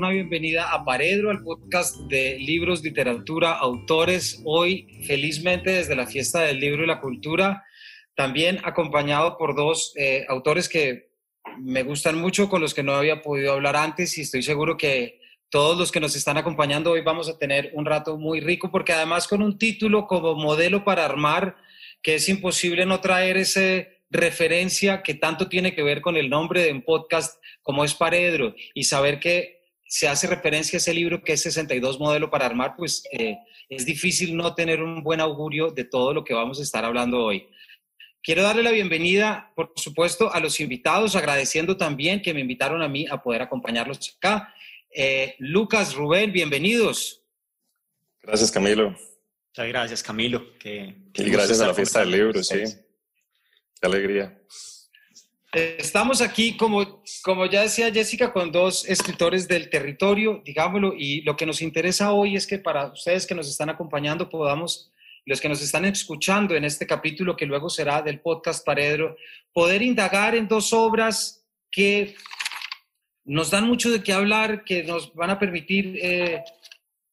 una bienvenida a Paredro, al podcast de libros, literatura, autores. Hoy, felizmente, desde la fiesta del libro y la cultura, también acompañado por dos eh, autores que me gustan mucho, con los que no había podido hablar antes y estoy seguro que todos los que nos están acompañando hoy vamos a tener un rato muy rico, porque además con un título como modelo para armar, que es imposible no traer ese referencia que tanto tiene que ver con el nombre de un podcast como es Paredro y saber que se hace referencia a ese libro que es 62 modelo para armar, pues eh, es difícil no tener un buen augurio de todo lo que vamos a estar hablando hoy. Quiero darle la bienvenida, por supuesto, a los invitados, agradeciendo también que me invitaron a mí a poder acompañarlos acá. Eh, Lucas, Rubén, bienvenidos. Gracias, Camilo. Muchas gracias, Camilo. Que, y gracias a la fiesta del libro, sí. Qué alegría. Estamos aquí, como, como ya decía Jessica, con dos escritores del territorio, digámoslo, y lo que nos interesa hoy es que para ustedes que nos están acompañando podamos, los que nos están escuchando en este capítulo que luego será del podcast Paredro, poder indagar en dos obras que nos dan mucho de qué hablar, que nos van a permitir eh,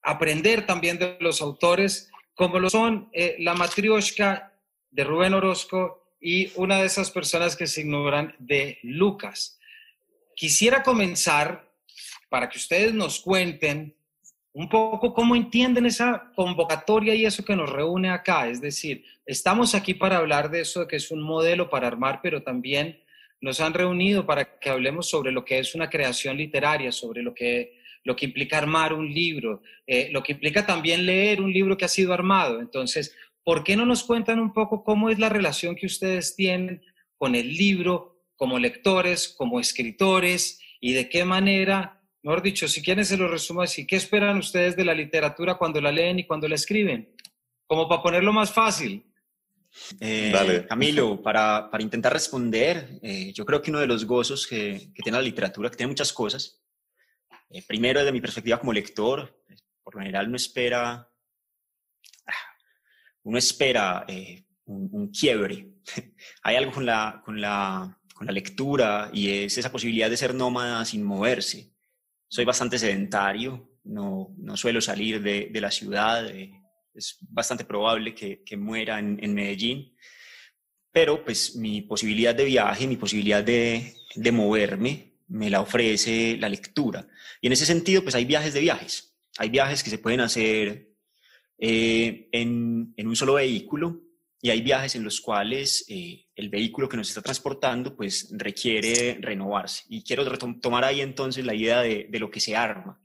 aprender también de los autores, como lo son eh, La Matrioshka de Rubén Orozco y una de esas personas que se ignoran de Lucas. Quisiera comenzar para que ustedes nos cuenten un poco cómo entienden esa convocatoria y eso que nos reúne acá. Es decir, estamos aquí para hablar de eso, que es un modelo para armar, pero también nos han reunido para que hablemos sobre lo que es una creación literaria, sobre lo que, lo que implica armar un libro, eh, lo que implica también leer un libro que ha sido armado. Entonces, ¿por qué no nos cuentan un poco cómo es la relación que ustedes tienen con el libro como lectores, como escritores y de qué manera, mejor dicho, si quieren se lo resumo así, ¿qué esperan ustedes de la literatura cuando la leen y cuando la escriben? Como para ponerlo más fácil. Eh, Camilo, para, para, intentar responder, eh, yo creo que uno de los gozos que, que tiene la literatura, que tiene muchas cosas, eh, primero desde mi perspectiva como lector, por lo general no espera uno espera eh, un, quiebre. Hay algo con la, con, la, con la lectura y es esa posibilidad de ser nómada sin moverse. Soy bastante sedentario, no, no suelo salir de, de la ciudad, eh, es bastante probable que, que muera en, en, Medellín, pero pues mi posibilidad de viaje, mi posibilidad de, de moverme, me la ofrece la lectura. Y en ese sentido, pues hay viajes de viajes. Hay viajes que se pueden hacer eh, en, un solo vehículo y hay viajes en los cuales eh, el vehículo que nos está transportando pues requiere renovarse. Y quiero tomar ahí entonces la idea de, lo que se arma.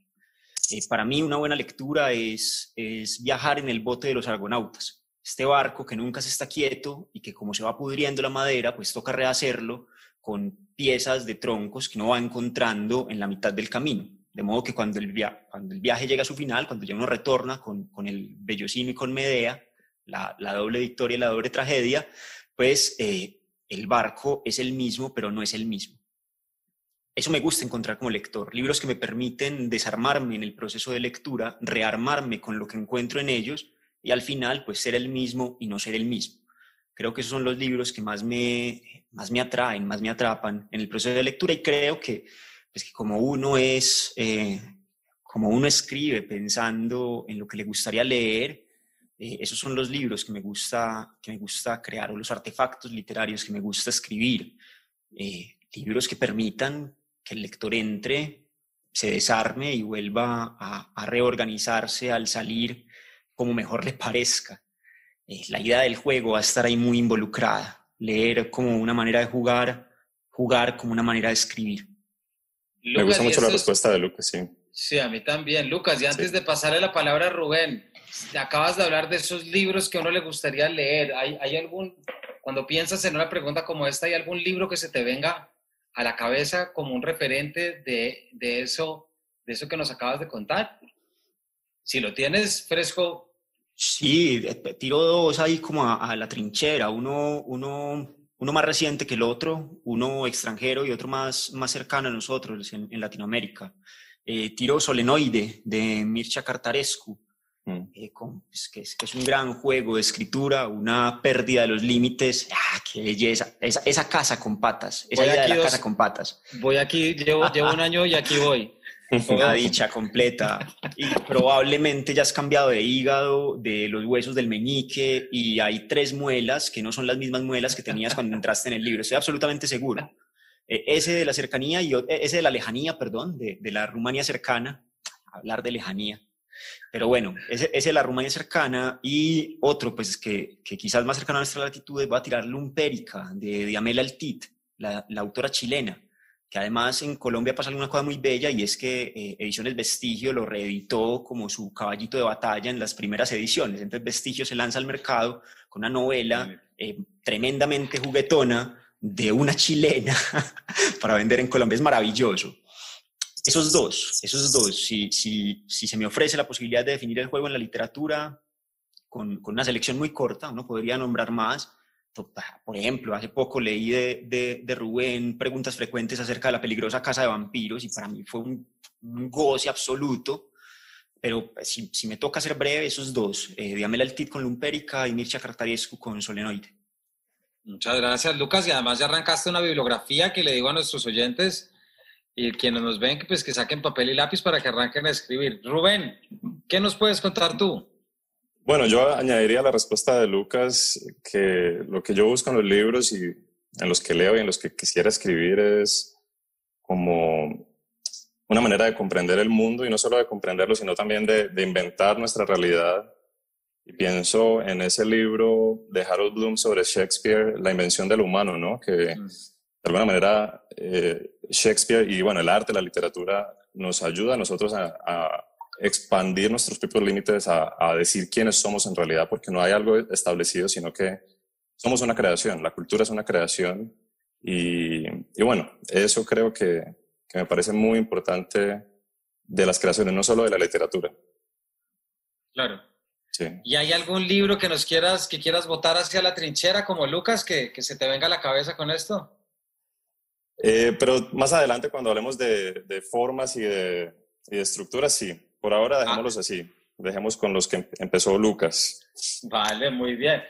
Eh, para mí una buena lectura es, es viajar en el bote de los argonautas. Este barco que nunca se está quieto y que como se va pudriendo la madera, pues toca rehacerlo con piezas de troncos que uno va encontrando en la mitad del camino. De modo que cuando el, viaje llega a su final, cuando ya uno retorna con, el Bellocino y con Medea, la, la, doble victoria y la doble tragedia, pues eh, el barco es el mismo, pero no es el mismo. Eso me gusta encontrar como lector, libros que me permiten desarmarme en el proceso de lectura, rearmarme con lo que encuentro en ellos y al final pues ser el mismo y no ser el mismo. Creo que esos son los libros que más me, más me atraen, más me atrapan en el proceso de lectura y creo que es que como uno es, eh, como uno escribe pensando en lo que le gustaría leer, eh, esos son los libros que me, gusta, que me gusta crear o los artefactos literarios que me gusta escribir. Eh, libros que permitan que el lector entre, se desarme y vuelva a, reorganizarse al salir como mejor le parezca. la idea del juego va a estar ahí muy involucrada. Leer como una manera de jugar, jugar como una manera de escribir. Me gusta mucho la respuesta de Lucas, sí. Sí, a mí también. Lucas, y antes de pasarle la palabra a Rubén, acabas de hablar de esos libros que a uno le gustaría leer. ¿Hay, ¿Hay, algún, cuando piensas en una pregunta como esta, ¿hay algún libro que se te venga a la cabeza como un referente de, de eso, de eso que nos acabas de contar? Si lo tienes fresco. Sí, tiro dos ahí como a, a la trinchera. Uno, uno uno más reciente que el otro, uno extranjero y otro más, más cercano a nosotros en, Latinoamérica. Eh, Tiro Solenoide de Mircea Cartarescu, mm. eh, pues, que, es, un gran juego de escritura, una pérdida de los límites. ¡Ah, qué belleza! Esa, casa con patas, esa idea de la casa con patas. Voy aquí, llevo, llevo un año y aquí voy. Una dicha completa. Y probablemente ya has cambiado de hígado, de los huesos del meñique, y hay tres muelas que no son las mismas muelas que tenías cuando entraste en el libro. Estoy absolutamente seguro. Eh, ese de la cercanía y eh, ese de la lejanía, perdón, de, de la Rumania cercana. Hablar de lejanía. Pero bueno, ese, ese, de la Rumania cercana y otro, pues que, que quizás más cercano a nuestra latitud, va a tirar Lumpérica de Diamela Altit, la, la autora chilena que además en Colombia pasa una cosa muy bella y es que eh, Ediciones Vestigio lo reeditó como su caballito de batalla en las primeras ediciones. Entonces Vestigio se lanza al mercado con una novela eh, tremendamente juguetona de una chilena para vender en Colombia. Es maravilloso. Esos dos, esos dos, si, si, si se me ofrece la posibilidad de definir el juego en la literatura con, con una selección muy corta, uno podría nombrar más, por ejemplo, hace poco leí de, de, Rubén preguntas frecuentes acerca de la peligrosa casa de vampiros y para mí fue un, goce absoluto. Pero pues, si, si, me toca ser breve, esos dos, eh, Diamela Altit con Lumpérica y Mircea Cartariescu con Solenoide. Muchas gracias, Lucas. Y además ya arrancaste una bibliografía que le digo a nuestros oyentes y quienes nos ven, pues, que saquen papel y lápiz para que arranquen a escribir. Rubén, ¿qué nos puedes contar tú? Bueno, yo añadiría a la respuesta de Lucas que lo que yo busco en los libros y en los que leo y en los que quisiera escribir es como una manera de comprender el mundo y no solo de comprenderlo, sino también de, inventar nuestra realidad. Y pienso en ese libro de Harold Bloom sobre Shakespeare, La invención del humano, ¿no? Que mm. de alguna manera eh, Shakespeare y bueno, el arte, la literatura nos ayuda a nosotros a expandir nuestros propios límites a, decir quiénes somos en realidad, porque no hay algo establecido, sino que somos una creación, la cultura es una creación y, bueno, eso creo que, que, me parece muy importante de las creaciones, no solo de la literatura. Claro. Sí. ¿Y hay algún libro que nos quieras, que quieras votar hacia la trinchera como Lucas, que, que se te venga a la cabeza con esto? Eh, pero más adelante cuando hablemos de, de formas y de, y de estructuras, sí. Por ahora ah. dejémoslos así. Dejemos con los que empezó Lucas. Vale, muy bien.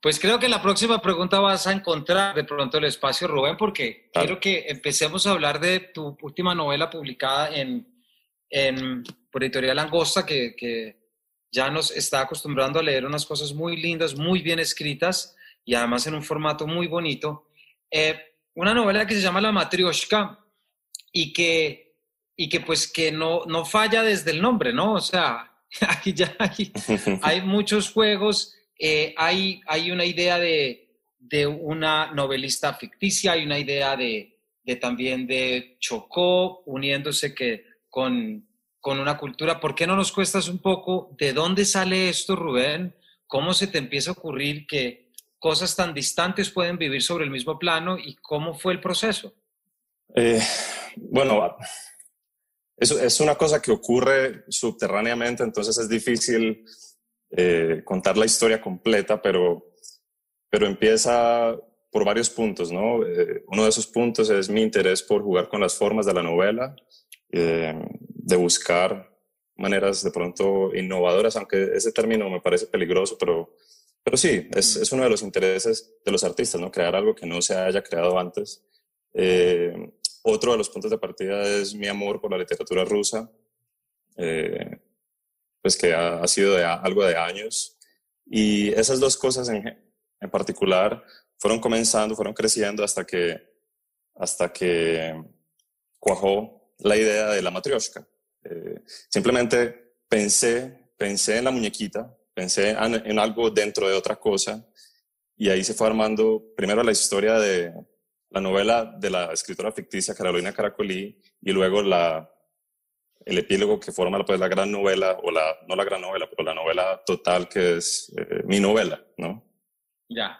Pues creo que la próxima pregunta vas a encontrar de pronto el espacio, Rubén, porque quiero que empecemos a hablar de tu última novela publicada en, en por Editorial Angosta, que, que, ya nos está acostumbrando a leer unas cosas muy lindas, muy bien escritas y además en un formato muy bonito. Eh, una novela que se llama La Matrioshka y que y que pues que no, no falla desde el nombre, ¿no? O sea, aquí ya hay, muchos juegos, eh, hay, hay una idea de, de, una novelista ficticia, hay una idea de, de también de Chocó uniéndose que con, con una cultura. ¿Por qué no nos cuestas un poco de dónde sale esto, Rubén? ¿Cómo se te empieza a ocurrir que cosas tan distantes pueden vivir sobre el mismo plano y cómo fue el proceso? Eh, bueno, es, una cosa que ocurre subterráneamente, entonces es difícil eh, contar la historia completa, pero, pero empieza por varios puntos, ¿no? Eh, uno de esos puntos es mi interés por jugar con las formas de la novela, eh, de buscar maneras de pronto innovadoras, aunque ese término me parece peligroso, pero, pero sí, es, es uno de los intereses de los artistas, ¿no? Crear algo que no se haya creado antes. Otro de los puntos de partida es mi amor por la literatura rusa, eh, pues que ha, sido de, algo de años. Y esas dos cosas en, en, particular fueron comenzando, fueron creciendo hasta que, hasta que cuajó la idea de la matrioshka. Eh, simplemente pensé, pensé en la muñequita, pensé en, en algo dentro de otra cosa y ahí se fue armando primero la historia de, la novela de la escritora ficticia Carolina Caracolí y luego la, el epílogo que forma pues, la gran novela, o la, no la gran novela, pero la novela total que es eh, mi novela, ¿no? Ya.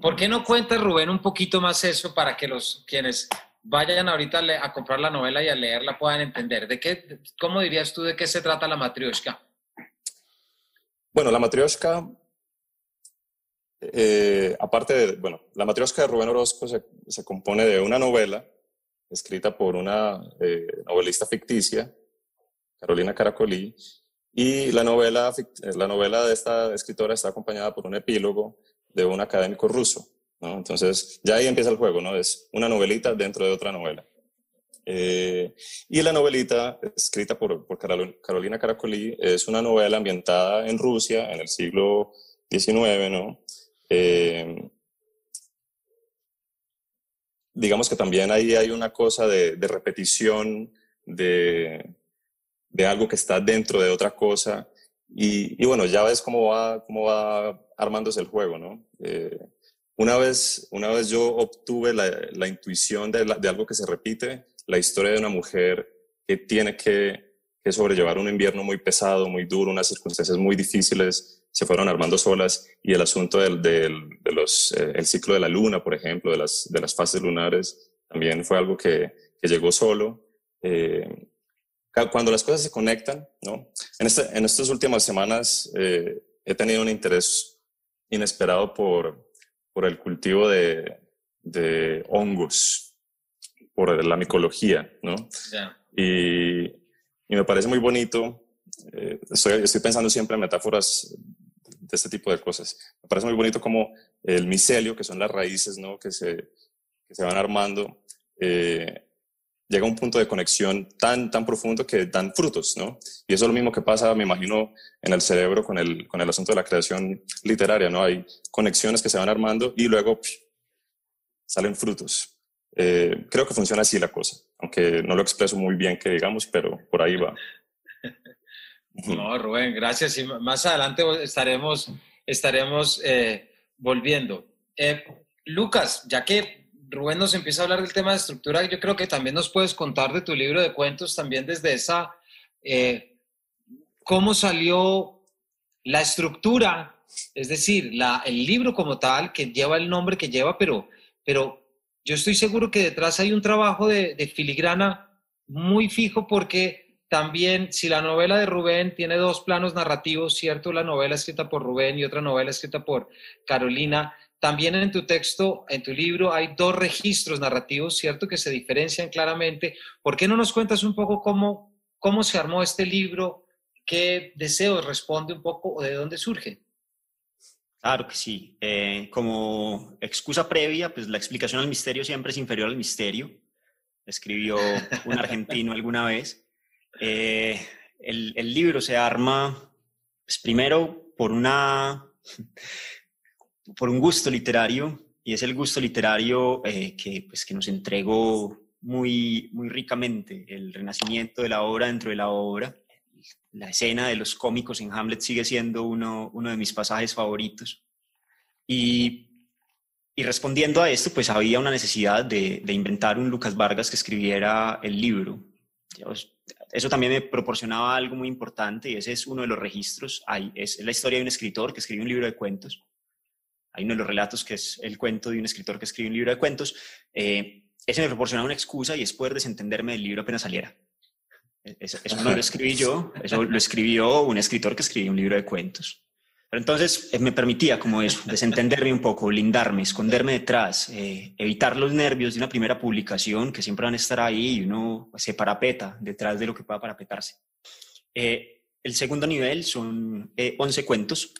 ¿Por qué no cuentas, Rubén, un poquito más eso para que los quienes vayan ahorita a, comprar la novela y a leerla puedan entender? ¿De qué, ¿Cómo dirías tú de qué se trata la matrioshka? Bueno, la matrioshka eh, aparte de, bueno, La Matrioshka de Rubén Orozco se, compone de una novela escrita por una eh, novelista ficticia, Carolina Caracolí, y la novela, eh, la novela de esta escritora está acompañada por un epílogo de un académico ruso. ¿no? Entonces, ya ahí empieza el juego, ¿no? Es una novelita dentro de otra novela. Y la novelita, escrita por, por Carolina Caracolí, es una novela ambientada en Rusia en el siglo XIX, ¿no? Eh, digamos que también ahí hay una cosa de, repetición de, algo que está dentro de otra cosa. Y, bueno, ya ves cómo va, cómo va armándose el juego, ¿no? Eh, una, vez, una vez yo obtuve la, intuición de, algo que se repite, la historia de una mujer que tiene que sobrellevar un invierno muy pesado, muy duro, unas circunstancias muy difíciles, se fueron armando solas y el asunto del, del de los, eh, el ciclo de la luna, por ejemplo, de las, de las fases lunares, también fue algo que, que llegó solo. Eh, cuando las cosas se conectan, ¿no? En, en estas últimas semanas eh, he tenido un interés inesperado por, por el cultivo de, de hongos, por la micología, ¿no? Y, y, me parece muy bonito. estoy, estoy pensando siempre en metáforas de este tipo de cosas. Me parece muy bonito como el micelio, que son las raíces ¿no? que, se, que se van armando, eh, llega a un punto de conexión tan, tan profundo que dan frutos, ¿no? Y eso es lo mismo que pasa, me imagino, en el cerebro con el, con el asunto de la creación literaria, ¿no? Hay conexiones que se van armando y luego salen frutos. Eh, creo que funciona así la cosa, aunque no lo expreso muy bien que digamos, pero por ahí va. No, Rubén, gracias. Y más adelante estaremos, estaremos eh, volviendo. Eh, Lucas, ya que Rubén nos empieza a hablar del tema de estructura, yo creo que también nos puedes contar de tu libro de cuentos, también desde esa, eh, cómo salió la estructura, es decir, el libro como tal, que lleva el nombre que lleva, pero, pero yo estoy seguro que detrás hay un trabajo de filigrana muy fijo porque también, si la novela de Rubén tiene dos planos narrativos, ¿cierto? La novela escrita por Rubén y otra novela escrita por Carolina. También en tu texto, en tu libro, hay dos registros narrativos, ¿cierto? Que se diferencian claramente. ¿Por qué no nos cuentas un poco cómo, cómo se armó este libro? ¿Qué deseos responde un poco o de dónde surge? Claro que sí. Eh, como excusa previa, pues la explicación al misterio siempre es inferior al misterio. Escribió un argentino alguna vez. Eh, el, libro se arma, pues, primero, por, una, por un gusto literario, y es el gusto literario eh, que, pues, que nos entregó muy, muy ricamente el renacimiento de la obra dentro de la obra. La escena de los cómicos en Hamlet sigue siendo uno, uno de mis pasajes favoritos. Y, y, respondiendo a esto, pues había una necesidad de, de, inventar un Lucas Vargas que escribiera el libro eso también me proporcionaba algo muy importante y ese es uno de los registros. Hay, es la historia de un escritor que escribe un libro de cuentos. Hay uno de los relatos que es el cuento de un escritor que escribe un libro de cuentos. Eh, ese me proporcionaba una excusa y es poder desentenderme del libro apenas saliera. Eso, eso no lo escribí yo, eso lo escribió un escritor que escribió un libro de cuentos entonces eh, me permitía como eso, desentenderme un poco, blindarme, esconderme detrás, eh, evitar los nervios de una primera publicación que siempre van a estar ahí y uno se parapeta detrás de lo que pueda parapetarse. Eh, el segundo nivel son 11 cuentos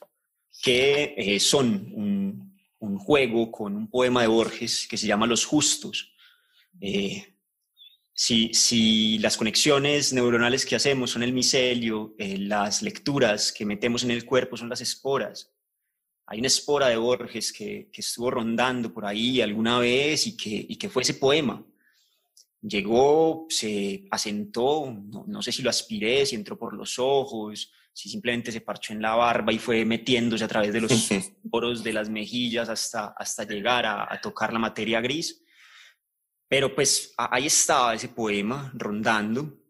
que son un, un, juego con un poema de Borges que se llama Los Justos si, las conexiones neuronales que hacemos son el micelio, eh, las lecturas que metemos en el cuerpo son las esporas. Hay una espora de Borges que, estuvo rondando por ahí alguna vez y que, y que fue ese poema. Llegó, se asentó, no, sé si lo aspiré, si entró por los ojos, si simplemente se parchó en la barba y fue metiéndose a través de los poros de las mejillas hasta, hasta llegar a tocar la materia gris pero pues ahí estaba ese poema rondando.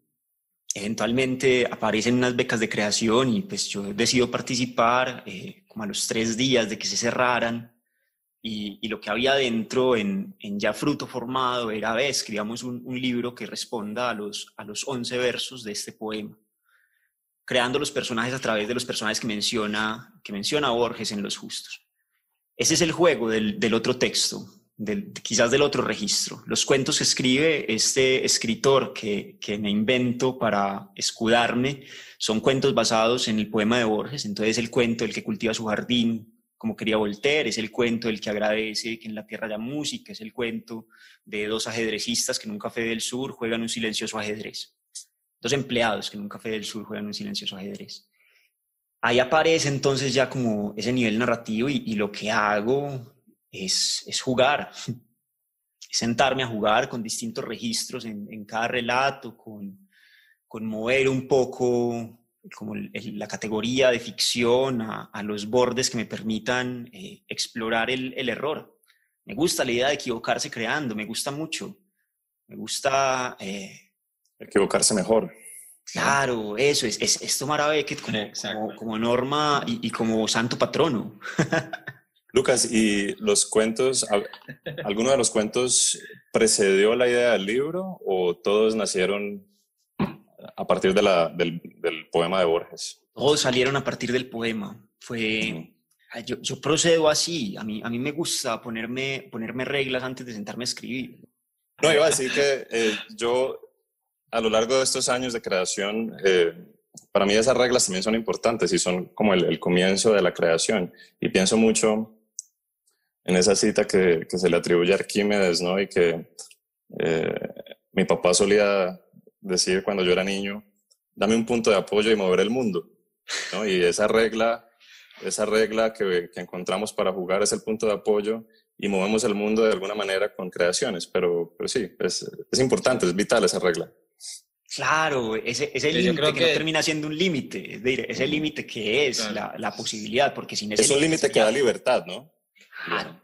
Eventualmente aparecen unas becas de creación y pues yo decido participar eh, como a los tres días de que se cerraran. Y, lo que había dentro en, ya fruto formado era, ve, escribamos un, un, libro que responda a los, a los 11 versos de este poema, creando los personajes a través de los personajes que menciona, que menciona Borges en Los Justos. Ese es el juego del, del otro texto, quizás del otro registro. Los cuentos que escribe este escritor que, me invento para escudarme son cuentos basados en el poema de Borges. Entonces el cuento, el que cultiva su jardín, como quería Voltaire, es el cuento del que agradece que en la tierra haya música, es el cuento de dos ajedrecistas que en un café del sur juegan un silencioso ajedrez, dos empleados que en un café del sur juegan un silencioso ajedrez. Ahí aparece entonces ya como ese nivel narrativo y, lo que hago es, es jugar, sentarme a jugar con distintos registros en, en cada relato, con, con mover un poco como la categoría de ficción a, los bordes que me permitan eh, explorar el, el, error. Me gusta la idea de equivocarse creando, me gusta mucho. Me gusta... Eh, equivocarse mejor. Claro, eso es, es, es tomar a Beckett como, como, norma y, y, como santo patrono. Lucas, ¿y los cuentos, alguno de los cuentos precedió la idea del libro o todos nacieron a partir de la, del, del, poema de Borges? Todos salieron a partir del poema. Fue, yo, yo, procedo así. A mí, a mí me gusta ponerme, ponerme reglas antes de sentarme a escribir. No, iba a decir que eh, yo, a lo largo de estos años de creación, eh, para mí esas reglas también son importantes y son como el, el, comienzo de la creación. Y pienso mucho en esa cita que, que se le atribuye a Arquímedes, ¿no? Y que eh, mi papá solía decir cuando yo era niño, dame un punto de apoyo y mover el mundo. ¿no? Y esa regla, esa regla que, que, encontramos para jugar es el punto de apoyo y movemos el mundo de alguna manera con creaciones. Pero, pero sí, es, es importante, es vital esa regla. Claro, ese, ese límite que, no termina siendo un límite, es ese límite que es la, la, posibilidad, porque sin ese Es un límite que da libertad, ¿no? Claro.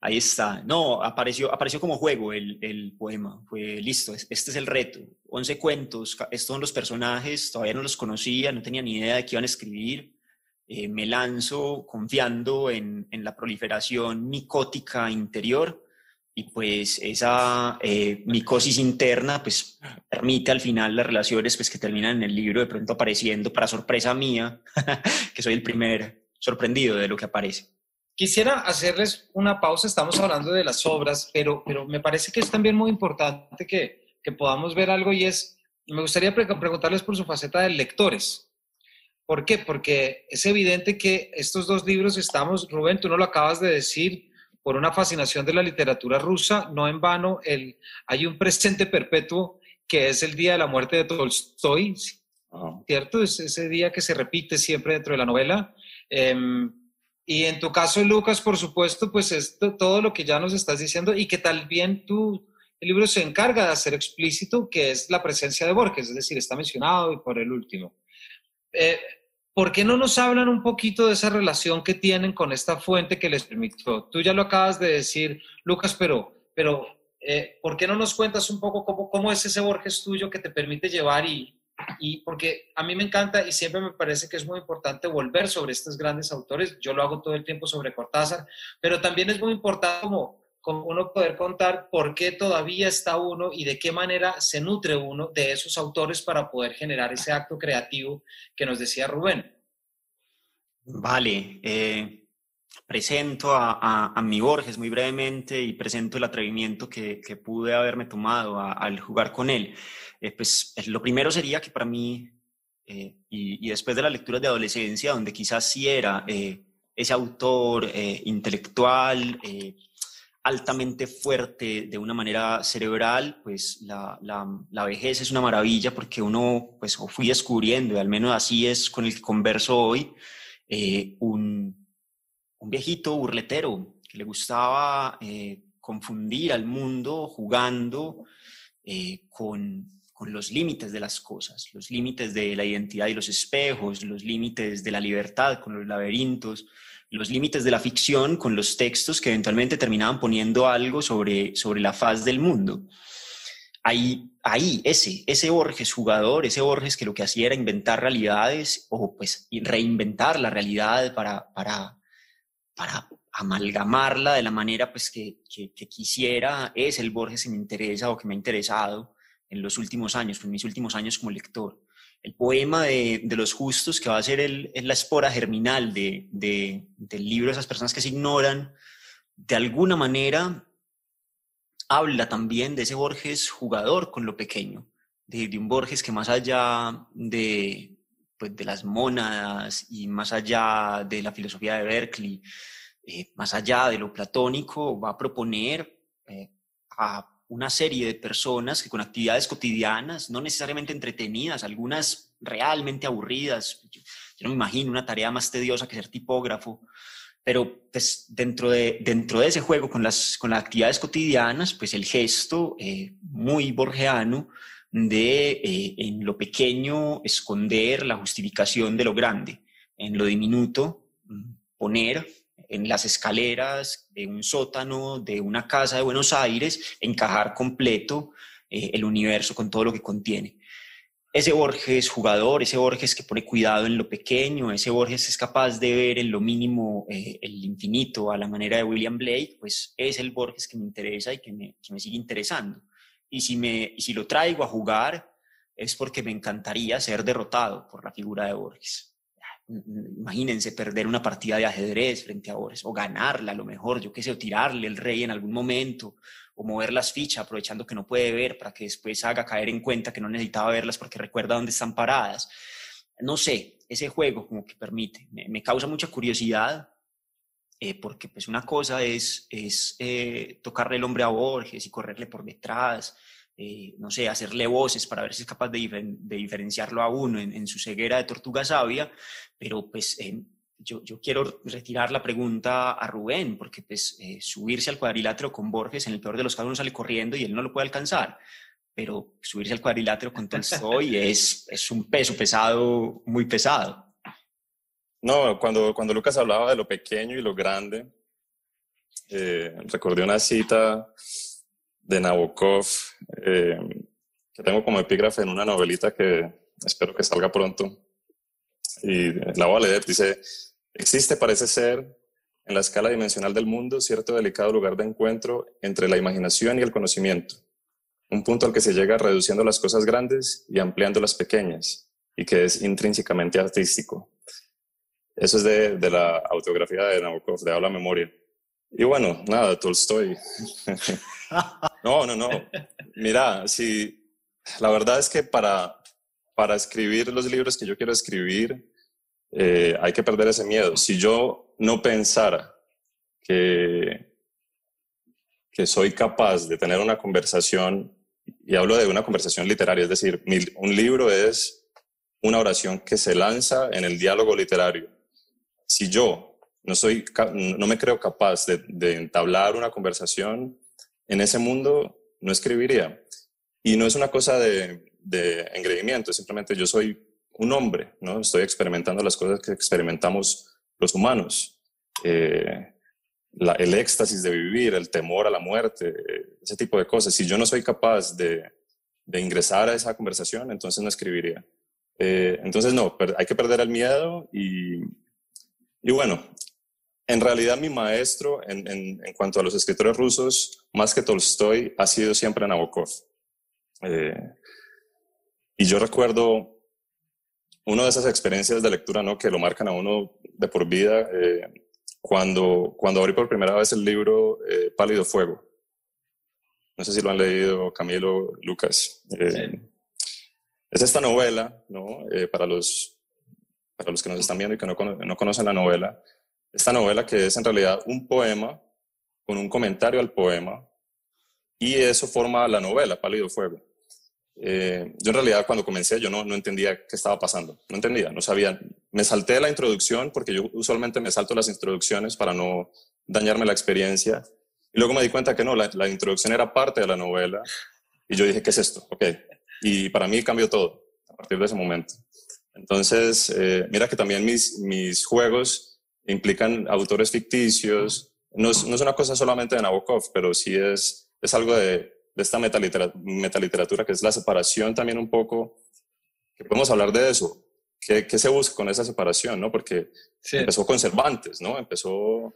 Ahí está. No, apareció, apareció como juego el, el poema. Fue listo, este es el reto. 11 cuentos, estos son los personajes, todavía no los conocía, no tenía ni idea de qué iban a escribir. Eh, me lanzo confiando en, en, la proliferación micótica interior y pues esa eh, micosis interna pues permite al final las relaciones pues que terminan en el libro de pronto apareciendo para sorpresa mía, que soy el primer sorprendido de lo que aparece. Quisiera hacerles una pausa, estamos hablando de las obras, pero, pero me parece que es también muy importante que, que podamos ver algo y es, me gustaría preguntarles por su faceta de lectores. ¿Por qué? Porque es evidente que estos dos libros estamos, Rubén, tú no lo acabas de decir, por una fascinación de la literatura rusa, no en vano, el, hay un presente perpetuo que es el día de la muerte de Tolstoy, ¿cierto? Es ese día que se repite siempre dentro de la novela. Eh, y en tu caso, Lucas, por supuesto, pues es todo lo que ya nos estás diciendo y que también tú, el libro se encarga de hacer explícito, que es la presencia de Borges, es decir, está mencionado y por el último. Eh, ¿Por qué no nos hablan un poquito de esa relación que tienen con esta fuente que les permitió? Tú ya lo acabas de decir, Lucas, pero, pero eh, ¿por qué no nos cuentas un poco cómo, cómo es ese Borges tuyo que te permite llevar y, y porque a mí me encanta y siempre me parece que es muy importante volver sobre estos grandes autores. Yo lo hago todo el tiempo sobre Cortázar, pero también es muy importante como, como uno poder contar por qué todavía está uno y de qué manera se nutre uno de esos autores para poder generar ese acto creativo que nos decía Rubén. Vale, eh, presento a, a, mi Borges muy brevemente y presento el atrevimiento que, que pude haberme tomado al jugar con él. Eh, pues eh, lo primero sería que para mí, eh, y, después de las lecturas de adolescencia, donde quizás sí era ese autor intelectual, altamente fuerte de una manera cerebral, pues la, la, la, vejez es una maravilla porque uno, pues fui descubriendo, y al menos así es con el que converso hoy, un, un, viejito burletero que le gustaba confundir al mundo jugando con con los límites de las cosas, los límites de la identidad y los espejos, los límites de la libertad con los laberintos, los límites de la ficción con los textos que eventualmente terminaban poniendo algo sobre, sobre la faz del mundo. Ahí, ahí, ese, ese Borges jugador, ese Borges que lo que hacía era inventar realidades o pues reinventar la realidad para, para, para amalgamarla de la manera pues que, que, quisiera, es el Borges que me interesa o que me ha interesado en los últimos años, en mis últimos años como lector. El poema de, los justos, que va a ser el, es la espora germinal de, de, del libro de esas personas que se ignoran, de alguna manera habla también de ese Borges jugador con lo pequeño, de, un Borges que más allá de, pues, de las mónadas y más allá de la filosofía de Berkeley, eh, más allá de lo platónico, va a proponer eh, a una serie de personas que con actividades cotidianas, no necesariamente entretenidas, algunas realmente aburridas, yo, no me imagino una tarea más tediosa que ser tipógrafo, pero pues dentro de, dentro de ese juego con las, con las actividades cotidianas, pues el gesto eh, muy borgeano de eh, en lo pequeño esconder la justificación de lo grande, en lo diminuto mm, poner en las escaleras de un sótano de una casa de Buenos Aires, encajar completo eh, el universo con todo lo que contiene ese Borges jugador, ese Borges que pone cuidado en lo pequeño, ese Borges es capaz de ver en lo mínimo eh, el infinito a la manera de William Blake, pues es el Borges que me interesa y que me, que me sigue interesando. Y si, me, si lo traigo a jugar es porque me encantaría ser derrotado por la figura de Borges. Imagínense perder una partida de ajedrez frente a Borges, o ganarla a lo mejor, yo qué sé, o tirarle el rey en algún momento, o mover las fichas aprovechando que no puede ver para que después haga caer en cuenta que no necesitaba verlas porque recuerda dónde están paradas. No sé, ese juego como que permite, me, causa mucha curiosidad eh, porque pues una cosa es, es eh, tocarle el hombre a Borges y correrle por detrás, eh, no sé, hacerle voces para ver si es capaz de, diferenciarlo a uno en, en, su ceguera de tortuga sabia, pero pues yo, quiero retirar la pregunta a Rubén, porque pues, eh, subirse al cuadrilátero con Borges, en el peor de los casos, uno sale corriendo y él no lo puede alcanzar. Pero subirse al cuadrilátero con Tolstoy es, es un peso pesado, muy pesado. No, cuando, cuando Lucas hablaba de lo pequeño y lo grande, eh, recordé una cita de Nabokov eh, que tengo como epígrafe en una novelita que espero que salga pronto. Y la voy a leer. Dice, Existe, parece ser, en la escala dimensional del mundo, cierto delicado lugar de encuentro entre la imaginación y el conocimiento, un punto al que se llega reduciendo las cosas grandes y ampliando las pequeñas, y que es intrínsecamente artístico. Eso es de, de la autografía de Nabokov, de Habla Memoria. Y bueno, nada, Tolstoy. no, no, no. Mira, si la verdad es que para, para escribir los libros que yo quiero escribir, eh, hay que perder ese miedo. Si yo no pensara que, que soy capaz de tener una conversación, y hablo de una conversación literaria, es decir, un libro es una oración que se lanza en el diálogo literario. Si yo no, soy, no me creo capaz de, de entablar una conversación en ese mundo, no escribiría. Y no es una cosa de, de engreimiento, simplemente yo soy un hombre, ¿no? Estoy experimentando las cosas que experimentamos los humanos. Eh, el éxtasis de vivir, el temor a la muerte, ese tipo de cosas. Si yo no soy capaz de, ingresar a esa conversación, entonces no escribiría. Eh, entonces no, hay que perder el miedo y, y bueno, en realidad mi maestro en, en, cuanto a los escritores rusos, más que Tolstoy, ha sido siempre Nabokov. Eh, y yo recuerdo una de esas experiencias de lectura ¿no? que lo marcan a uno de por vida, eh, cuando, cuando abrí por primera vez el libro eh, Pálido Fuego. No sé si lo han leído Camilo, Lucas. Es esta novela, ¿no? para, los, para los que nos están viendo y que no, no conocen la novela, esta novela que es en realidad un poema con un comentario al poema y eso forma la novela Pálido Fuego. Eh, yo en realidad cuando comencé yo no, no entendía qué estaba pasando, no entendía, no sabía. Me salté la introducción porque yo usualmente me salto las introducciones para no dañarme la experiencia. Y luego me di cuenta que no, la, la introducción era parte de la novela. Y yo dije, ¿qué es esto? Ok. Y para mí cambió todo a partir de ese momento. Entonces, eh, mira que también mis, mis juegos implican autores ficticios. No es, no es una cosa solamente de Nabokov, pero sí es, es algo de, de esta metaliteratura, que es la separación también un poco, que podemos hablar de eso. ¿Qué, qué se busca con esa separación? ¿no? Porque empezó con Cervantes, ¿no? Empezó,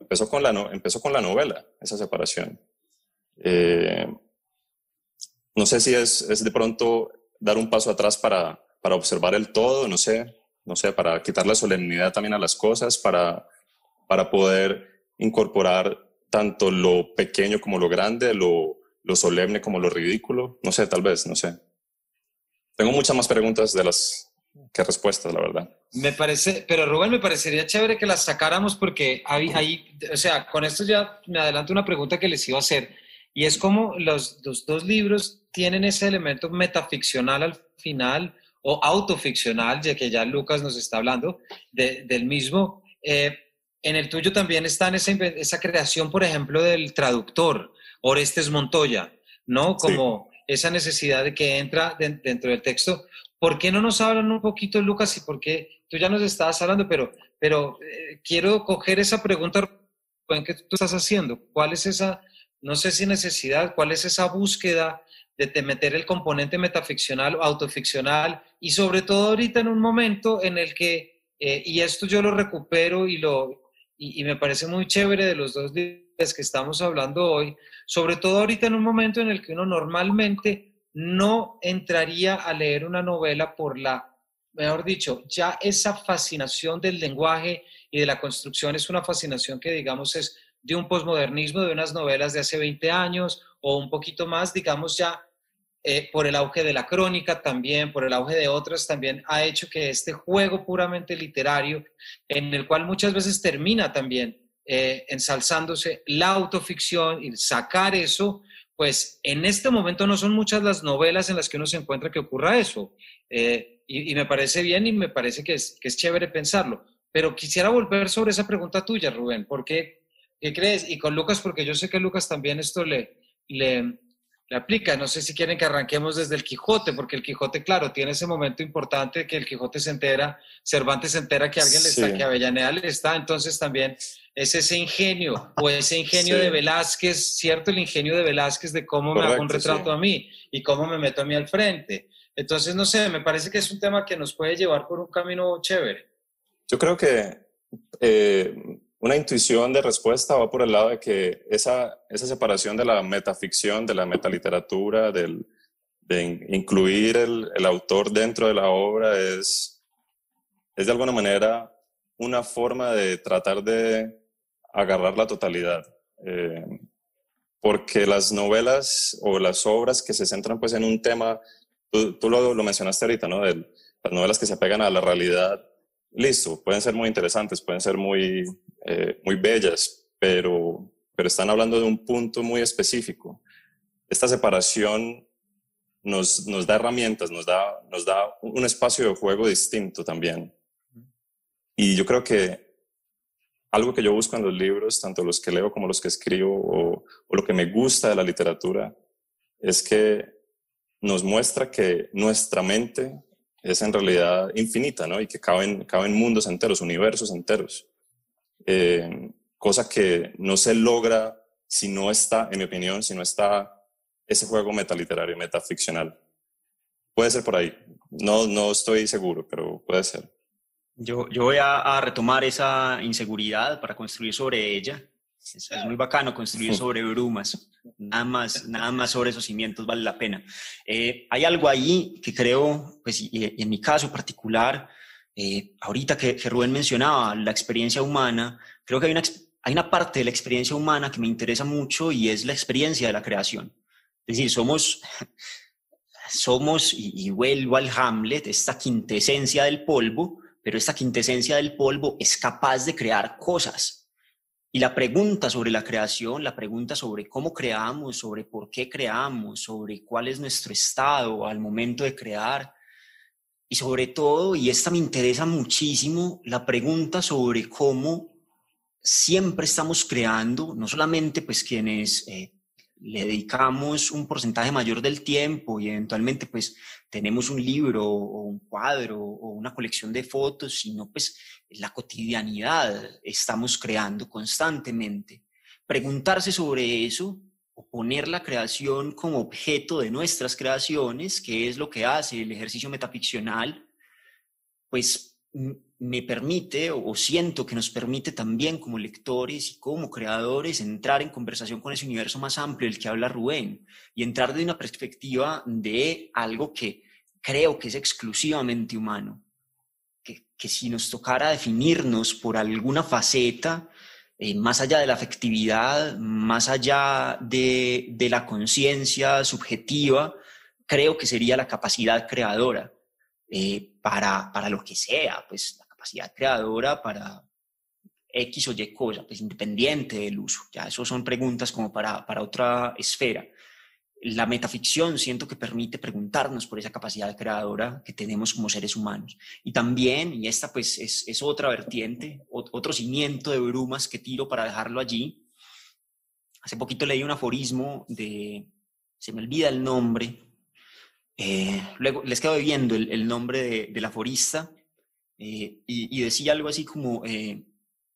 empezó, con la no, empezó con la novela, esa separación. Eh, no sé si es, es, de pronto dar un paso atrás para, para observar el todo, no sé, no sé, para quitar la solemnidad también a las cosas, para, para poder incorporar tanto lo pequeño como lo grande, lo, lo solemne como lo ridículo. No sé, tal vez, no sé. Tengo muchas más preguntas de las, que respuestas, la verdad. Me parece, pero Rubén, me parecería chévere que las sacáramos porque ahí, o sea, con esto ya me adelanto una pregunta que les iba a hacer, y es como los, dos libros tienen ese elemento metaficcional al final, o autoficcional, ya que ya Lucas nos está hablando del mismo. Eh, en el tuyo también está esa, esa creación, por ejemplo, del traductor, Orestes Montoya, ¿no? Como esa necesidad de que entra dentro del texto. ¿Por qué no nos hablan un poquito, Lucas? Y por qué tú ya nos estabas hablando, pero, pero eh, quiero coger esa pregunta que tú estás haciendo. ¿Cuál es esa, no sé si necesidad, cuál es esa búsqueda de meter el componente metaficcional o autoficcional? Y sobre todo ahorita en un momento en el que, eh, y esto yo lo recupero y, lo, y, y me parece muy chévere de los dos libros que estamos hablando hoy, sobre todo ahorita en un momento en el que uno normalmente no entraría a leer una novela por la, mejor dicho, ya esa fascinación del lenguaje y de la construcción es una fascinación que, digamos, es de un posmodernismo, de unas novelas de hace 20 años o un poquito más, digamos, ya eh, por el auge de la crónica también, por el auge de otras, también ha hecho que este juego puramente literario, en el cual muchas veces termina también eh, ensalzándose la autoficción y sacar eso pues en este momento no son muchas las novelas en las que uno se encuentra que ocurra eso. Eh, y, me parece bien y me parece que es, que es chévere pensarlo. Pero quisiera volver sobre esa pregunta tuya, Rubén. ¿Por qué, qué crees? Y con Lucas, porque yo sé que Lucas también esto le, le, le aplica. No sé si quieren que arranquemos desde el Quijote, porque el Quijote, claro, tiene ese momento importante que el Quijote se entera, Cervantes se entera que alguien le está, que Avellaneda le está, entonces también es ese ingenio, o ese ingenio de Velázquez, ¿cierto? El ingenio de Velázquez de cómo me hago un retrato a mí y cómo me meto a mí al frente. Entonces, no sé, me parece que es un tema que nos puede llevar por un camino chévere. Yo creo que eh, una intuición de respuesta va por el lado de que esa, esa separación de la metaficción, de la metaliteratura, del, de incluir el, el, autor dentro de la obra es, es de alguna manera una forma de tratar de agarrar la totalidad. Eh, porque las novelas o las obras que se centran pues en un tema, tú, tú lo, lo, mencionaste ahorita, ¿no? De las novelas que se apegan a la realidad, listo, pueden ser muy interesantes, pueden ser muy eh, muy bellas, pero, pero están hablando de un punto muy específico. Esta separación nos, nos da herramientas, nos da, nos da un espacio de juego distinto también. Y yo creo que algo que yo busco en los libros, tanto los que leo como los que escribo, o, o lo que me gusta de la literatura, es que nos muestra que nuestra mente es en realidad infinita, ¿no? Y que caben, caben mundos enteros, universos enteros. Eh, cosa que no se logra si no está, en mi opinión, si no está ese juego metaliterario, metaficcional. Puede ser por ahí. No, no estoy seguro, pero puede ser. Yo, yo voy a, retomar esa inseguridad para construir sobre ella. Es, muy bacano construir sobre brumas. Nada más, nada más sobre esos cimientos vale la pena. Eh, hay algo ahí que creo, pues, y en mi caso particular, eh, ahorita que, Rubén mencionaba la experiencia humana, creo que hay una, hay una parte de la experiencia humana que me interesa mucho y es la experiencia de la creación. Es decir, somos, somos y, y vuelvo al Hamlet, esta quintesencia del polvo, pero esta quintesencia del polvo es capaz de crear cosas. Y la pregunta sobre la creación, la pregunta sobre cómo creamos, sobre por qué creamos, sobre cuál es nuestro estado al momento de crear, y sobre todo, y esta me interesa muchísimo, la pregunta sobre cómo siempre estamos creando, no solamente pues quienes eh, le dedicamos un porcentaje mayor del tiempo y eventualmente pues tenemos un libro o un cuadro o una colección de fotos, sino pues la cotidianidad estamos creando constantemente. Preguntarse sobre eso o poner la creación como objeto de nuestras creaciones, que es lo que hace el ejercicio metaficcional, pues me permite o siento que nos permite también como lectores y como creadores entrar en conversación con ese universo más amplio del que habla Rubén y entrar de una perspectiva de algo que creo que es exclusivamente humano, que, que si nos tocara definirnos por alguna faceta, eh, más allá de la afectividad, más allá de, de la conciencia subjetiva, creo que sería la capacidad creadora. Eh, para, para lo que sea, pues capacidad creadora para X o Y cosa, pues independiente del uso. Ya eso son preguntas como para, para otra esfera. La metaficción siento que permite preguntarnos por esa capacidad creadora que tenemos como seres humanos. Y también, y esta pues es, es otra vertiente, otro cimiento de brumas que tiro para dejarlo allí. Hace poquito leí un aforismo de, se me olvida el nombre, eh, luego les quedo viendo el, nombre de, del aforista eh, y, y, decía algo así como, eh,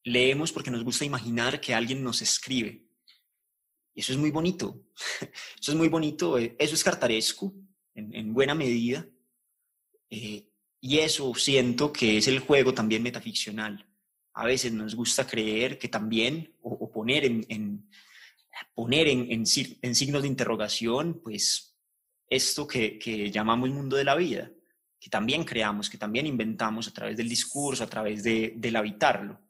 leemos porque nos gusta imaginar que alguien nos escribe. Y eso es muy bonito, eso es muy bonito, eh, eso es cartaresco en, en buena medida. Eh, y eso siento que es el juego también metaficcional. A veces nos gusta creer que también, o, o poner en, en poner en, en, signos de interrogación, pues esto que, que, llamamos mundo de la vida, que también creamos, que también inventamos a través del discurso, a través de, del habitarlo.